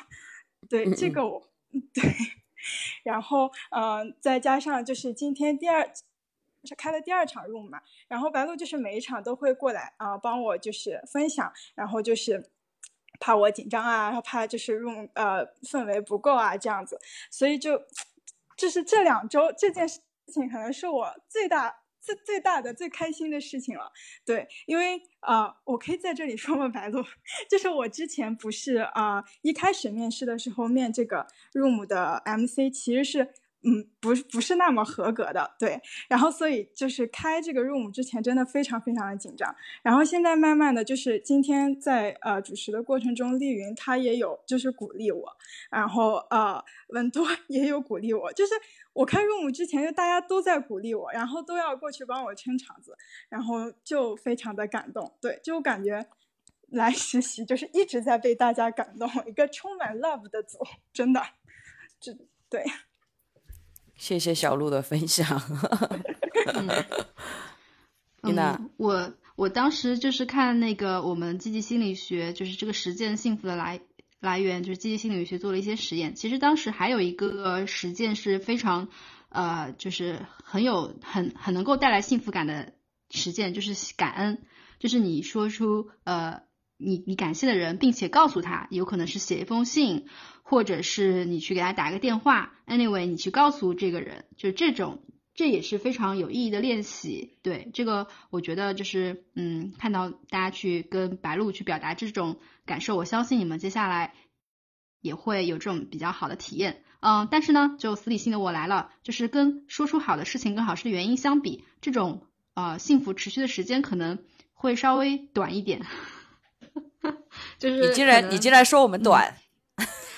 对这个我，对，然后嗯，再加上就是今天第二是开了第二场 room 嘛，然后白鹿就是每一场都会过来啊帮我就是分享，然后就是怕我紧张啊，然后怕就是 room 呃氛围不够啊这样子，所以就 就是这两周这件事情可能是我最大。最最大的、最开心的事情了，对，因为啊，我可以在这里说吗？白鹿，就是我之前不是啊，一开始面试的时候面这个 room 的 MC，其实是。嗯，不不是那么合格的，对。然后所以就是开这个 room 之前真的非常非常的紧张。然后现在慢慢的就是今天在呃主持的过程中，丽云她也有就是鼓励我，然后呃文多也有鼓励我，就是我开 room 之前就大家都在鼓励我，然后都要过去帮我撑场子，然后就非常的感动，对，就感觉来实习就是一直在被大家感动，一个充满 love 的组，真的，这对。谢谢小鹿的分享。嗯，我我当时就是看那个我们积极心理学，就是这个实践幸福的来来源，就是积极心理学做了一些实验。其实当时还有一个实践是非常呃，就是很有很很能够带来幸福感的实践，就是感恩，就是你说出呃。你你感谢的人，并且告诉他，有可能是写一封信，或者是你去给他打一个电话。Anyway，你去告诉这个人，就这种，这也是非常有意义的练习。对这个，我觉得就是，嗯，看到大家去跟白鹿去表达这种感受，我相信你们接下来也会有这种比较好的体验。嗯，但是呢，就死理性的我来了，就是跟说出好的事情跟好事的原因相比，这种呃幸福持续的时间可能会稍微短一点。就是你竟然你竟然说我们短，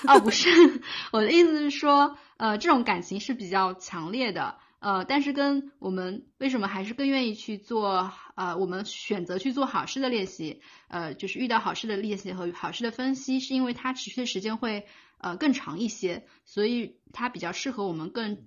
哦 不是，我的意思是说，呃，这种感情是比较强烈的，呃，但是跟我们为什么还是更愿意去做，呃，我们选择去做好事的练习，呃，就是遇到好事的练习和好事的分析，是因为它持续的时间会呃更长一些，所以它比较适合我们更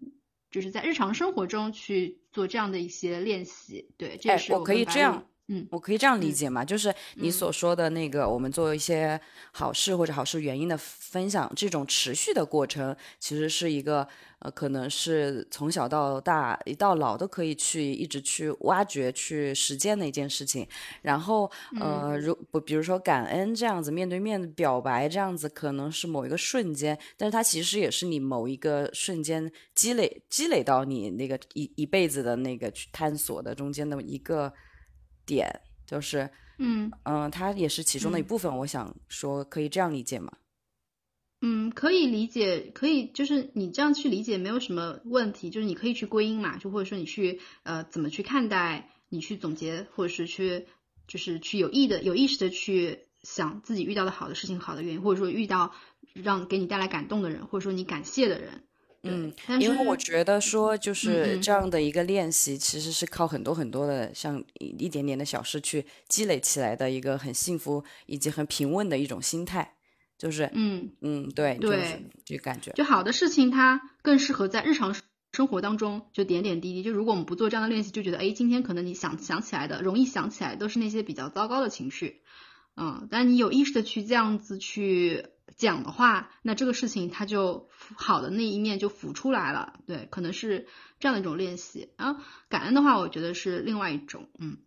就是在日常生活中去做这样的一些练习，对，这也是我可以这样。嗯，我可以这样理解吗？就是你所说的那个，我们做一些好事或者好事原因的分享，这种持续的过程，其实是一个呃，可能是从小到大一到老都可以去一直去挖掘、去实践的一件事情。然后呃，如不比如说感恩这样子，面对面的表白这样子，可能是某一个瞬间，但是它其实也是你某一个瞬间积累积累到你那个一一辈子的那个去探索的中间的一个。点就是，嗯嗯，它也是其中的一部分。我想说，可以这样理解吗？嗯，可以理解，可以，就是你这样去理解没有什么问题。就是你可以去归因嘛，就或者说你去呃怎么去看待，你去总结，或者是去就是去有意的、有意识的去想自己遇到的好的事情、好的原因，或者说遇到让给你带来感动的人，或者说你感谢的人。嗯，因为我觉得说就是这样的一个练习，其实是靠很多很多的像一点点的小事去积累起来的一个很幸福以及很平稳的一种心态，就是嗯嗯对对这感觉，就好的事情它更适合在日常生活当中就点点滴滴。就如果我们不做这样的练习，就觉得哎，今天可能你想想起来的容易想起来都是那些比较糟糕的情绪，嗯，但你有意识的去这样子去。讲的话，那这个事情它就好的那一面就浮出来了，对，可能是这样的一种练习。然后感恩的话，我觉得是另外一种，嗯，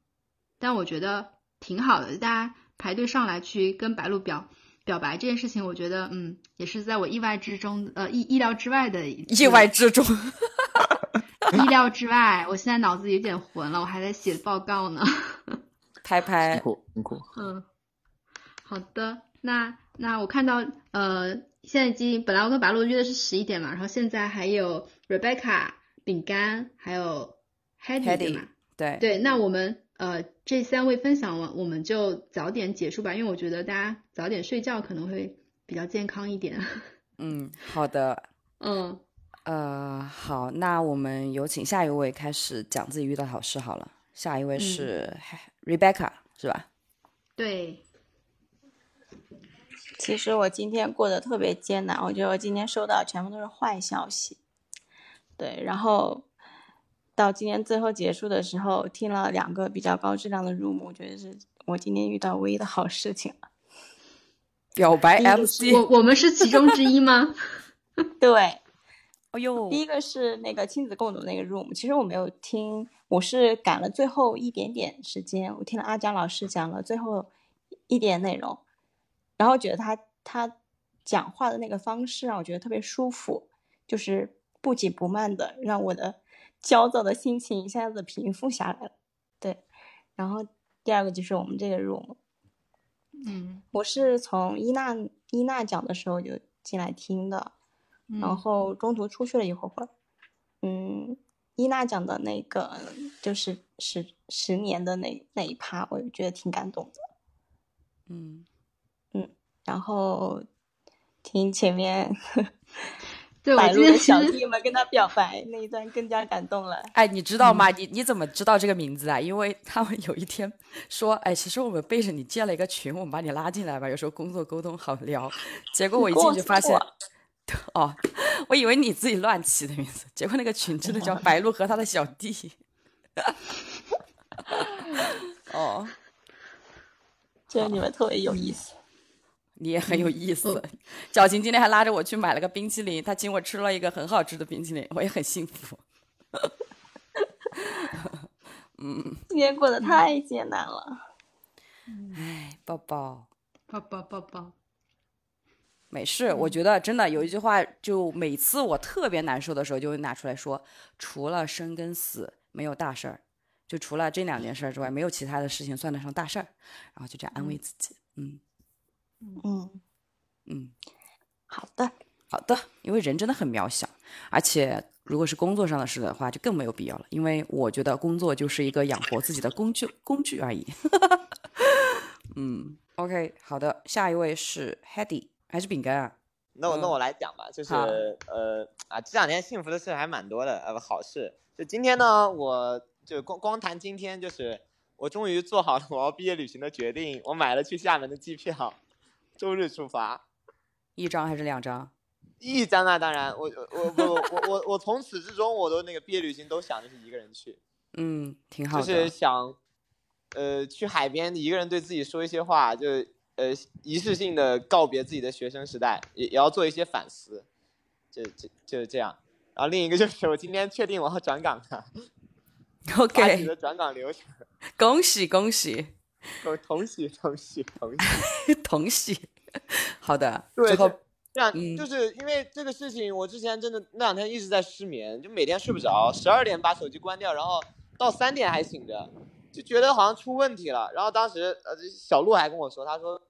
但我觉得挺好的，大家排队上来去跟白鹿表表白这件事情，我觉得嗯，也是在我意外之中，呃意意料之外的意外之中，意料之外。我现在脑子有点混了，我还在写报告呢。拍拍，辛苦辛苦。嗯，好的，那那我看到呃，现在已经本来我跟白鹿约的是十一点嘛，然后现在还有 Rebecca、饼干还有 Hedy 对？对对，那我们呃这三位分享完，我们就早点结束吧，因为我觉得大家早点睡觉可能会比较健康一点。嗯，好的。嗯，呃，好，那我们有请下一位开始讲自己遇到好事好了。下一位是 Rebecca，是吧？对。其实我今天过得特别艰难，我觉得我今天收到全部都是坏消息。对，然后。到今天最后结束的时候，听了两个比较高质量的入目，我觉得是我今天遇到唯一的好事情了。表白 MC，我我们是其中之一吗？对，哎呦，第一个是那个亲子共读那个 room，其实我没有听，我是赶了最后一点点时间，我听了阿江老师讲了最后一点内容，然后觉得他他讲话的那个方式让我觉得特别舒服，就是不紧不慢的让我的。焦躁的心情一下子平复下来了，对。然后第二个就是我们这个 room，嗯，我是从伊娜伊娜讲的时候就进来听的，然后中途出去了一会儿会儿，嗯，伊娜讲的那个就是十十年的那那一趴，我觉得挺感动的，嗯嗯，然后听前面。白鹿的小弟们跟他表白 那一段更加感动了。哎，你知道吗？你你怎么知道这个名字啊？因为他们有一天说，哎，其实我们背着你建了一个群，我们把你拉进来吧，有时候工作沟通好聊。结果我一进去发现，哦，我以为你自己乱起的名字，结果那个群真的叫白鹿和他的小弟。哦，觉得你们特别有意思。你也很有意思，小琴今天还拉着我去买了个冰淇淋，她请我吃了一个很好吃的冰淇淋，我也很幸福。嗯，今天过得太艰难了。哎，抱抱，抱抱抱抱，没事。我觉得真的有一句话，就每次我特别难受的时候，就会拿出来说：除了生跟死，没有大事儿。就除了这两件事之外，没有其他的事情算得上大事儿。然后就这样安慰自己，嗯。嗯嗯，好的好的，因为人真的很渺小，而且如果是工作上的事的话，就更没有必要了。因为我觉得工作就是一个养活自己的工具 工具而已。嗯，OK，好的，下一位是 Hedy 还是饼干啊？那我那我来讲吧，就是呃啊，这两天幸福的事还蛮多的，呃，好事。就今天呢，我就光光谈今天，就是我终于做好了我要毕业旅行的决定，我买了去厦门的机票。周日出发，一张还是两张？一张啊，当然，我我我我我我从始至终，我都那个毕业旅行都想的是一个人去，嗯，挺好的，就是想，呃，去海边一个人对自己说一些话，就呃仪式性的告别自己的学生时代，也也要做一些反思，就就就是这样。然后另一个就是我今天确定我要转岗了，OK，的转岗流程，恭喜恭喜。同同喜同喜 同喜同喜，好的。对，这样就是因为这个事情，我之前真的那两天一直在失眠，就每天睡不着，十二点把手机关掉，然后到三点还醒着，就觉得好像出问题了。然后当时呃，小鹿还跟我说，他说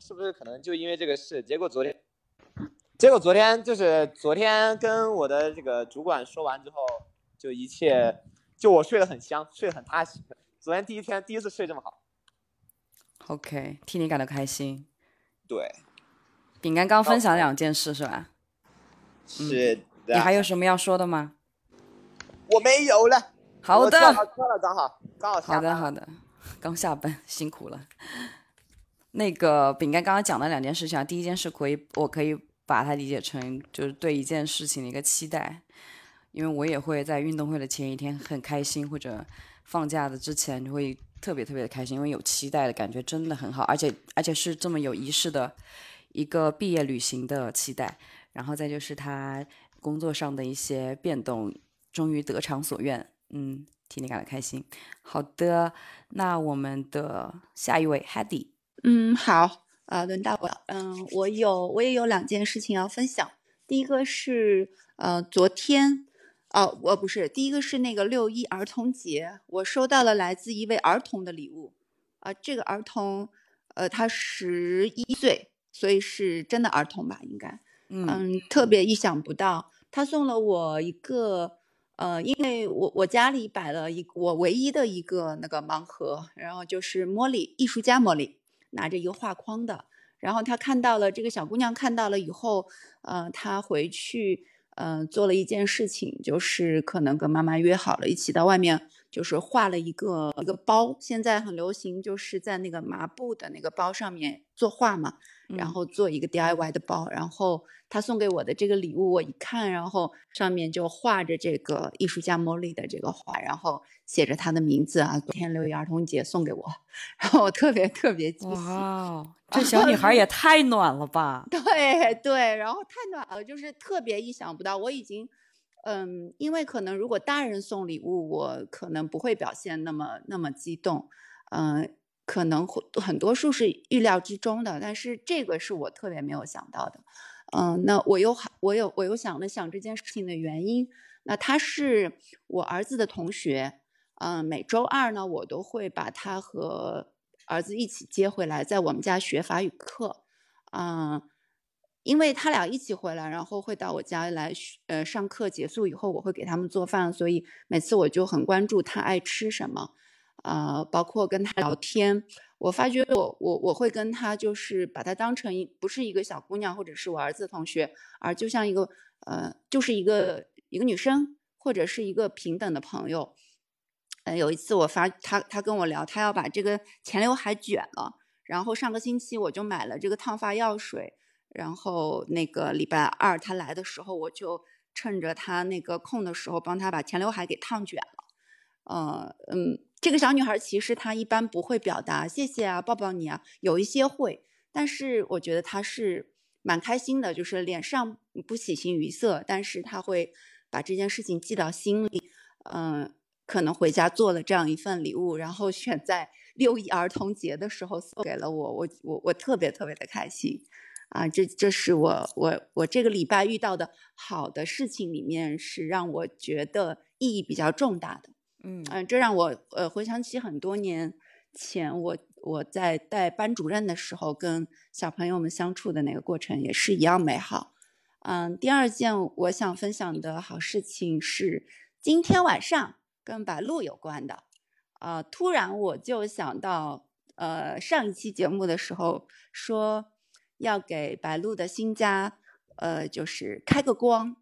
是不是可能就因为这个事？结果昨天，结果昨天就是昨天跟我的这个主管说完之后，就一切就我睡得很香，睡得很踏实。昨天第一天第一次睡这么好。OK，替你感到开心。对，饼干刚分享两件事是吧？是。你还有什么要说的吗？我没有了。好的。了，刚好刚好好的好的，刚下班，辛苦了。那个饼干刚刚讲的两件事情啊，第一件事可以，我可以把它理解成就是对一件事情的一个期待，因为我也会在运动会的前一天很开心，或者放假的之前就会。特别特别的开心，因为有期待的感觉真的很好，而且而且是这么有仪式的一个毕业旅行的期待，然后再就是他工作上的一些变动终于得偿所愿，嗯，替你感到开心。好的，那我们的下一位 Hedy，嗯，好，啊，轮到我，嗯，我有我也有两件事情要分享。第一个是呃，昨天，哦，我不是，第一个是那个六一儿童节，我收到了来自一位儿童的礼物，啊，这个儿童，呃，他十一岁，所以是真的儿童吧，应该，嗯，特别意想不到，他送了我一个。呃，因为我我家里摆了一我唯一的一个那个盲盒，然后就是茉莉艺术家茉莉拿着一个画框的，然后他看到了这个小姑娘看到了以后，呃，她回去嗯做了一件事情，就是可能跟妈妈约好了一起到外面，就是画了一个一个包，现在很流行，就是在那个麻布的那个包上面作画嘛。然后做一个 DIY 的包，然后他送给我的这个礼物，我一看，然后上面就画着这个艺术家茉莉的这个画，然后写着他的名字啊。昨天六一儿童节送给我，然后我特别特别惊喜。哇，这小女孩也太暖了吧！对对，然后太暖了，就是特别意想不到。我已经，嗯，因为可能如果大人送礼物，我可能不会表现那么那么激动，嗯。可能会很多数是预料之中的，但是这个是我特别没有想到的。嗯，那我又我又我又想了想这件事情的原因。那他是我儿子的同学，嗯，每周二呢，我都会把他和儿子一起接回来，在我们家学法语课。嗯，因为他俩一起回来，然后会到我家来，呃，上课结束以后，我会给他们做饭，所以每次我就很关注他爱吃什么。呃，包括跟他聊天，我发觉我我我会跟他就是把他当成一不是一个小姑娘或者是我儿子同学，而就像一个呃就是一个一个女生或者是一个平等的朋友。呃，有一次我发他他跟我聊，他要把这个前刘海卷了，然后上个星期我就买了这个烫发药水，然后那个礼拜二他来的时候，我就趁着他那个空的时候帮他把前刘海给烫卷了。呃嗯。这个小女孩其实她一般不会表达谢谢啊、抱抱你啊，有一些会，但是我觉得她是蛮开心的，就是脸上不喜形于色，但是她会把这件事情记到心里。嗯，可能回家做了这样一份礼物，然后选在六一儿童节的时候送给了我，我我我特别特别的开心啊！这这是我我我这个礼拜遇到的好的事情里面是让我觉得意义比较重大的。嗯嗯，这让我呃回想起很多年前我我在带班主任的时候，跟小朋友们相处的那个过程也是一样美好。嗯，第二件我想分享的好事情是今天晚上跟白鹿有关的。啊，突然我就想到，呃，上一期节目的时候说要给白鹿的新家，呃，就是开个光，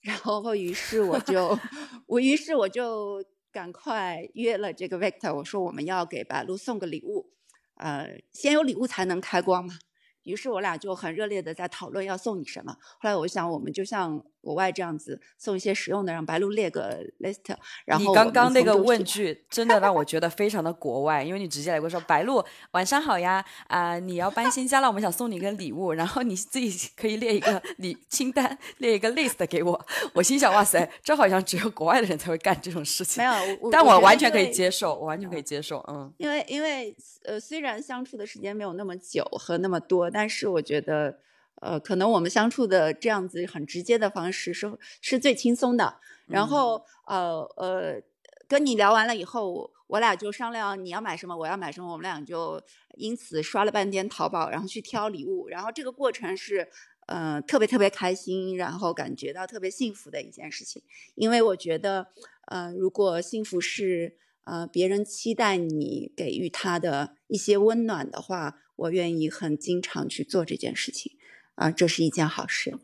然后于是我就 我于是我就。赶快约了这个 Victor，我说我们要给白鹿送个礼物，呃，先有礼物才能开光嘛。于是我俩就很热烈的在讨论要送你什么。后来我想，我们就像国外这样子送一些实用的，让白鹿列个 list。然后你刚刚那个问句真的让我觉得非常的国外，因为你直接来跟我说：“白鹿，晚上好呀，啊，你要搬新家了，我们想送你一个礼物，然后你自己可以列一个礼清单，列一个 list 给我。”我心想：“哇塞，这好像只有国外的人才会干这种事情。”没有，但我完全可以接受，我完全可以接受。嗯，因为因为呃，虽然相处的时间没有那么久和那么多。但是我觉得，呃，可能我们相处的这样子很直接的方式是是最轻松的。然后，呃呃，跟你聊完了以后，我俩就商量你要买什么，我要买什么，我们俩就因此刷了半天淘宝，然后去挑礼物。然后这个过程是，呃，特别特别开心，然后感觉到特别幸福的一件事情。因为我觉得，呃，如果幸福是呃别人期待你给予他的一些温暖的话。我愿意很经常去做这件事情，啊，这是一件好事。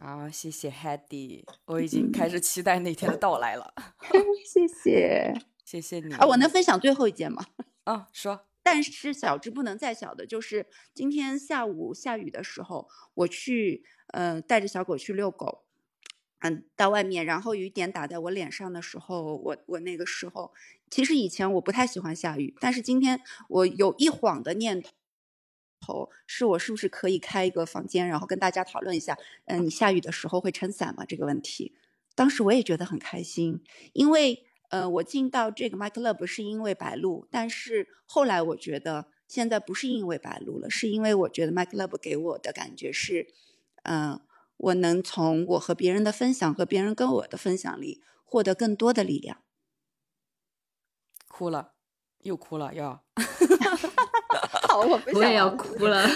好，谢谢 Hedy，我已经开始期待那天的到来了。谢谢，谢谢你。啊，我能分享最后一件吗？啊，说。但是小之不能再小的，就是今天下午下雨的时候，我去，呃，带着小狗去遛狗。嗯，到外面，然后雨点打在我脸上的时候，我我那个时候，其实以前我不太喜欢下雨，但是今天我有一晃的念头，头是我是不是可以开一个房间，然后跟大家讨论一下，嗯，你下雨的时候会撑伞吗？这个问题，当时我也觉得很开心，因为呃，我进到这个 My Club 是因为白鹿，但是后来我觉得现在不是因为白鹿了，是因为我觉得 My Club 给我的感觉是，嗯，我能从我和别人的分享和别人跟我的分享里获得更多的力量。哭了，又哭了，要。好，我我也要哭了。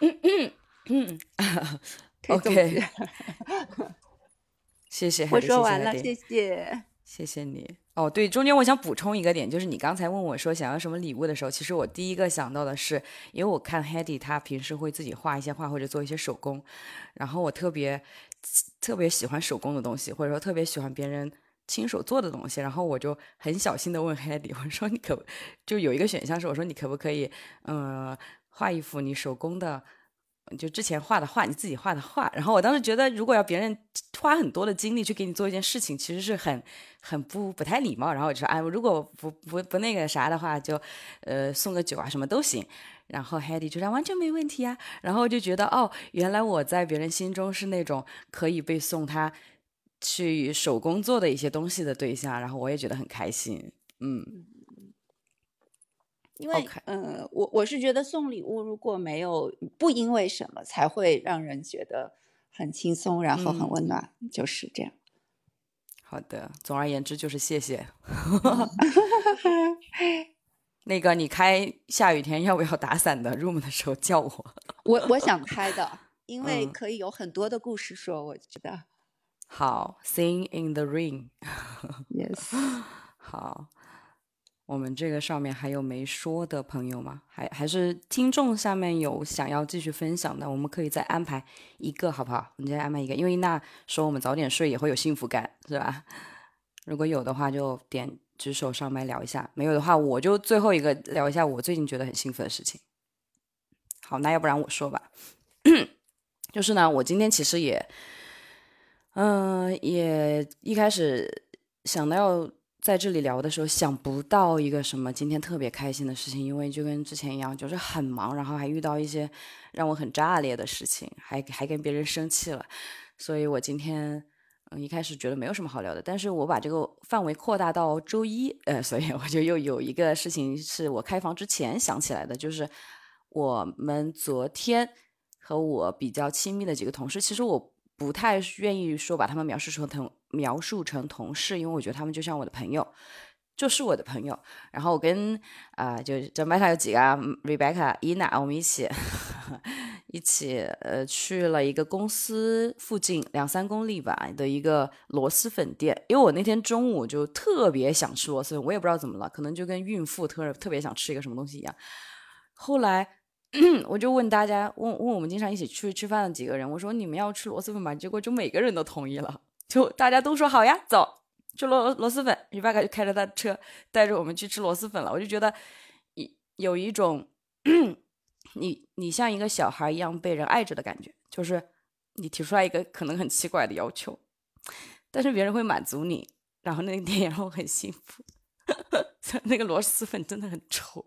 嗯嗯嗯，OK。谢谢，我说完了，谢谢，谢谢你。哦，对，中间我想补充一个点，就是你刚才问我说想要什么礼物的时候，其实我第一个想到的是，因为我看 Hedy 他平时会自己画一些画或者做一些手工，然后我特别特别喜欢手工的东西，或者说特别喜欢别人亲手做的东西，然后我就很小心的问 Hedy，我说你可就有一个选项是我说你可不可以嗯画一幅你手工的。就之前画的画，你自己画的画，然后我当时觉得，如果要别人花很多的精力去给你做一件事情，其实是很很不不太礼貌。然后我就说，哎，如果不不不那个啥的话，就呃送个酒啊，什么都行。然后 Hedy 就说完全没问题啊。然后就觉得，哦，原来我在别人心中是那种可以被送他去手工做的一些东西的对象，然后我也觉得很开心，嗯。因为，嗯，我我是觉得送礼物如果没有不因为什么才会让人觉得很轻松，然后很温暖，就是这样。好的，总而言之就是谢谢。那个你开下雨天要不要打伞的 room 的时候叫我。我我想开的，因为可以有很多的故事说，我觉得。好，Sing in the rain。Yes。好。我们这个上面还有没说的朋友吗？还还是听众下面有想要继续分享的，我们可以再安排一个，好不好？我们再安排一个，因为那说我们早点睡也会有幸福感，是吧？如果有的话，就点举手上麦聊一下；没有的话，我就最后一个聊一下我最近觉得很幸福的事情。好，那要不然我说吧，就是呢，我今天其实也，嗯，也一开始想到要。在这里聊的时候，想不到一个什么今天特别开心的事情，因为就跟之前一样，就是很忙，然后还遇到一些让我很炸裂的事情，还还跟别人生气了，所以我今天嗯一开始觉得没有什么好聊的，但是我把这个范围扩大到周一，呃，所以我就又有一个事情是我开房之前想起来的，就是我们昨天和我比较亲密的几个同事，其实我不太愿意说把他们描述成同。描述成同事，因为我觉得他们就像我的朋友，就是我的朋友。然后我跟啊，就这麦 a 有几个 Rebecca、伊娜，我们一起 一起呃去了一个公司附近两三公里吧的一个螺蛳粉店。因为我那天中午就特别想吃螺蛳粉，我也不知道怎么了，可能就跟孕妇特特别想吃一个什么东西一样。后来 我就问大家，问问我们经常一起去吃饭的几个人，我说你们要吃螺蛳粉吗？结果就每个人都同意了。就大家都说好呀，走，吃螺螺蛳粉。于巴卡就开着他的车带着我们去吃螺蛳粉了。我就觉得，有一种，你你像一个小孩一样被人爱着的感觉。就是你提出来一个可能很奇怪的要求，但是别人会满足你，然后那个店让我很幸福。那个螺蛳粉真的很臭，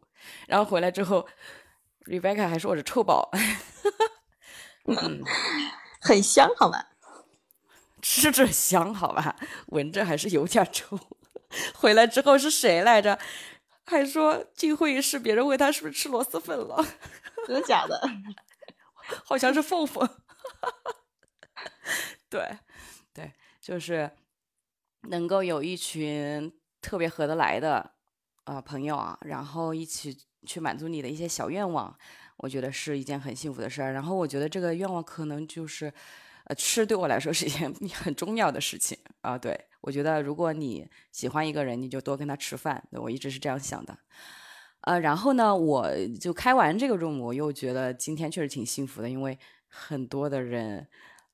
然后回来之后，Rebecca 还说我是臭宝，嗯，很香，好吧？吃着香，好吧，闻着还是有点臭。回来之后是谁来着？还说进会议室，别人问他是不是吃螺蛳粉了？真的假的？好像是凤凤。对，对，就是能够有一群特别合得来的啊朋友啊，然后一起去满足你的一些小愿望，我觉得是一件很幸福的事儿。然后我觉得这个愿望可能就是。呃，吃对我来说是一件 很重要的事情啊。对我觉得，如果你喜欢一个人，你就多跟他吃饭。我一直是这样想的。呃，然后呢，我就开完这个 room，我又觉得今天确实挺幸福的，因为很多的人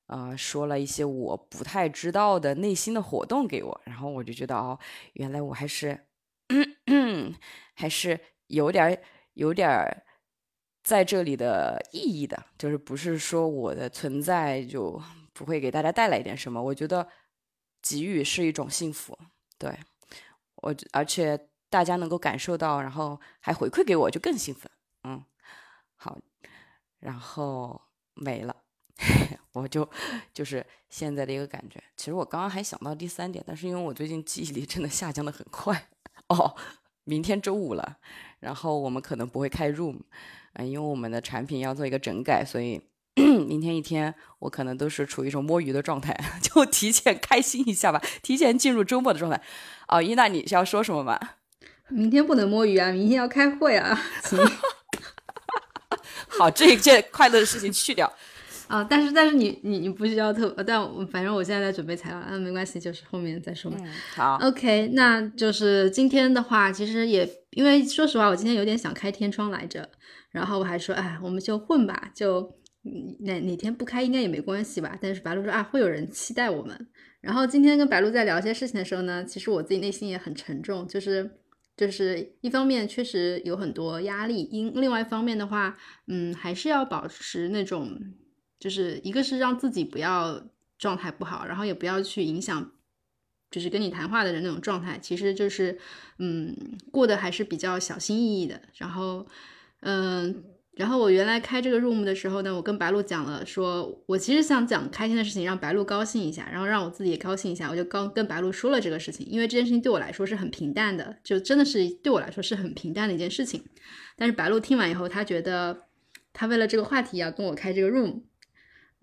啊说了一些我不太知道的内心的活动给我，然后我就觉得哦，原来我还是 还是有点有点。在这里的意义的，就是不是说我的存在就不会给大家带来一点什么？我觉得给予是一种幸福，对我，而且大家能够感受到，然后还回馈给我，就更兴奋。嗯，好，然后没了。我就就是现在的一个感觉。其实我刚刚还想到第三点，但是因为我最近记忆力真的下降的很快哦。明天周五了，然后我们可能不会开 room，嗯，因为我们的产品要做一个整改，所以 明天一天我可能都是处于一种摸鱼的状态，就提前开心一下吧，提前进入周末的状态。哦，伊娜，你是要说什么吗？明天不能摸鱼啊，明天要开会啊。行，好，这一件快乐的事情去掉。啊，但是但是你你你不需要特，但反正我现在在准备材料，那没关系，就是后面再说嘛。好，OK，那就是今天的话，其实也因为说实话，我今天有点想开天窗来着，然后我还说，哎，我们就混吧，就哪哪天不开应该也没关系吧。但是白鹿说啊，会有人期待我们。然后今天跟白鹿在聊一些事情的时候呢，其实我自己内心也很沉重，就是就是一方面确实有很多压力，因另外一方面的话，嗯，还是要保持那种。就是一个是让自己不要状态不好，然后也不要去影响，就是跟你谈话的人那种状态，其实就是，嗯，过得还是比较小心翼翼的。然后，嗯，然后我原来开这个 room 的时候呢，我跟白鹿讲了，说我其实想讲开心的事情，让白鹿高兴一下，然后让我自己也高兴一下。我就刚跟白鹿说了这个事情，因为这件事情对我来说是很平淡的，就真的是对我来说是很平淡的一件事情。但是白鹿听完以后，他觉得他为了这个话题要跟我开这个 room。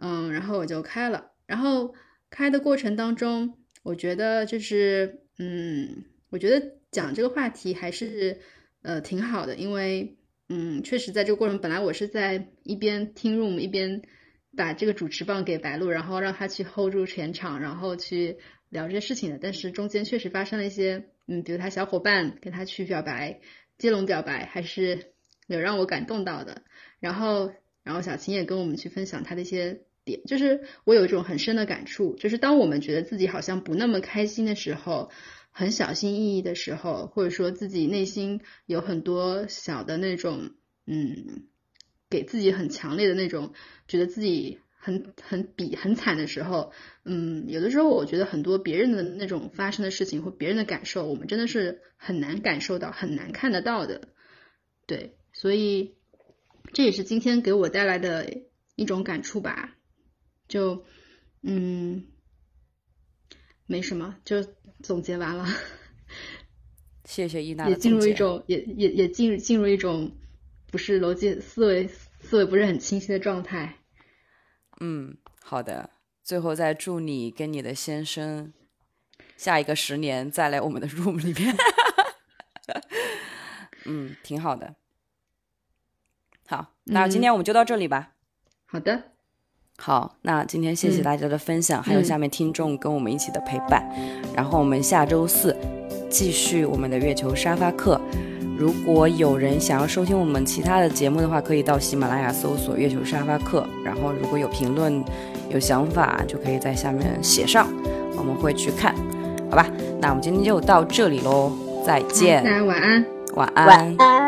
嗯，然后我就开了，然后开的过程当中，我觉得就是，嗯，我觉得讲这个话题还是，呃，挺好的，因为，嗯，确实在这个过程，本来我是在一边听 room 一边把这个主持棒给白鹿，然后让他去 hold 住全场，然后去聊这些事情的，但是中间确实发生了一些，嗯，比如他小伙伴跟他去表白，接龙表白，还是有让我感动到的，然后，然后小琴也跟我们去分享他的一些。就是我有一种很深的感触，就是当我们觉得自己好像不那么开心的时候，很小心翼翼的时候，或者说自己内心有很多小的那种，嗯，给自己很强烈的那种，觉得自己很很比很惨的时候，嗯，有的时候我觉得很多别人的那种发生的事情或别人的感受，我们真的是很难感受到，很难看得到的，对，所以这也是今天给我带来的一种感触吧。就，嗯，没什么，就总结完了。谢谢伊娜。也进入一种，也也也进进入一种不是逻辑思维思维不是很清晰的状态。嗯，好的。最后再祝你跟你的先生下一个十年再来我们的 room 里面。嗯，挺好的。好，那今天我们就到这里吧。好的。好，那今天谢谢大家的分享，还有下面听众跟我们一起的陪伴。然后我们下周四继续我们的月球沙发课。如果有人想要收听我们其他的节目的话，可以到喜马拉雅搜索“月球沙发课”。然后如果有评论、有想法，就可以在下面写上，我们会去看。好吧，那我们今天就到这里喽，再见。大家晚安，晚安。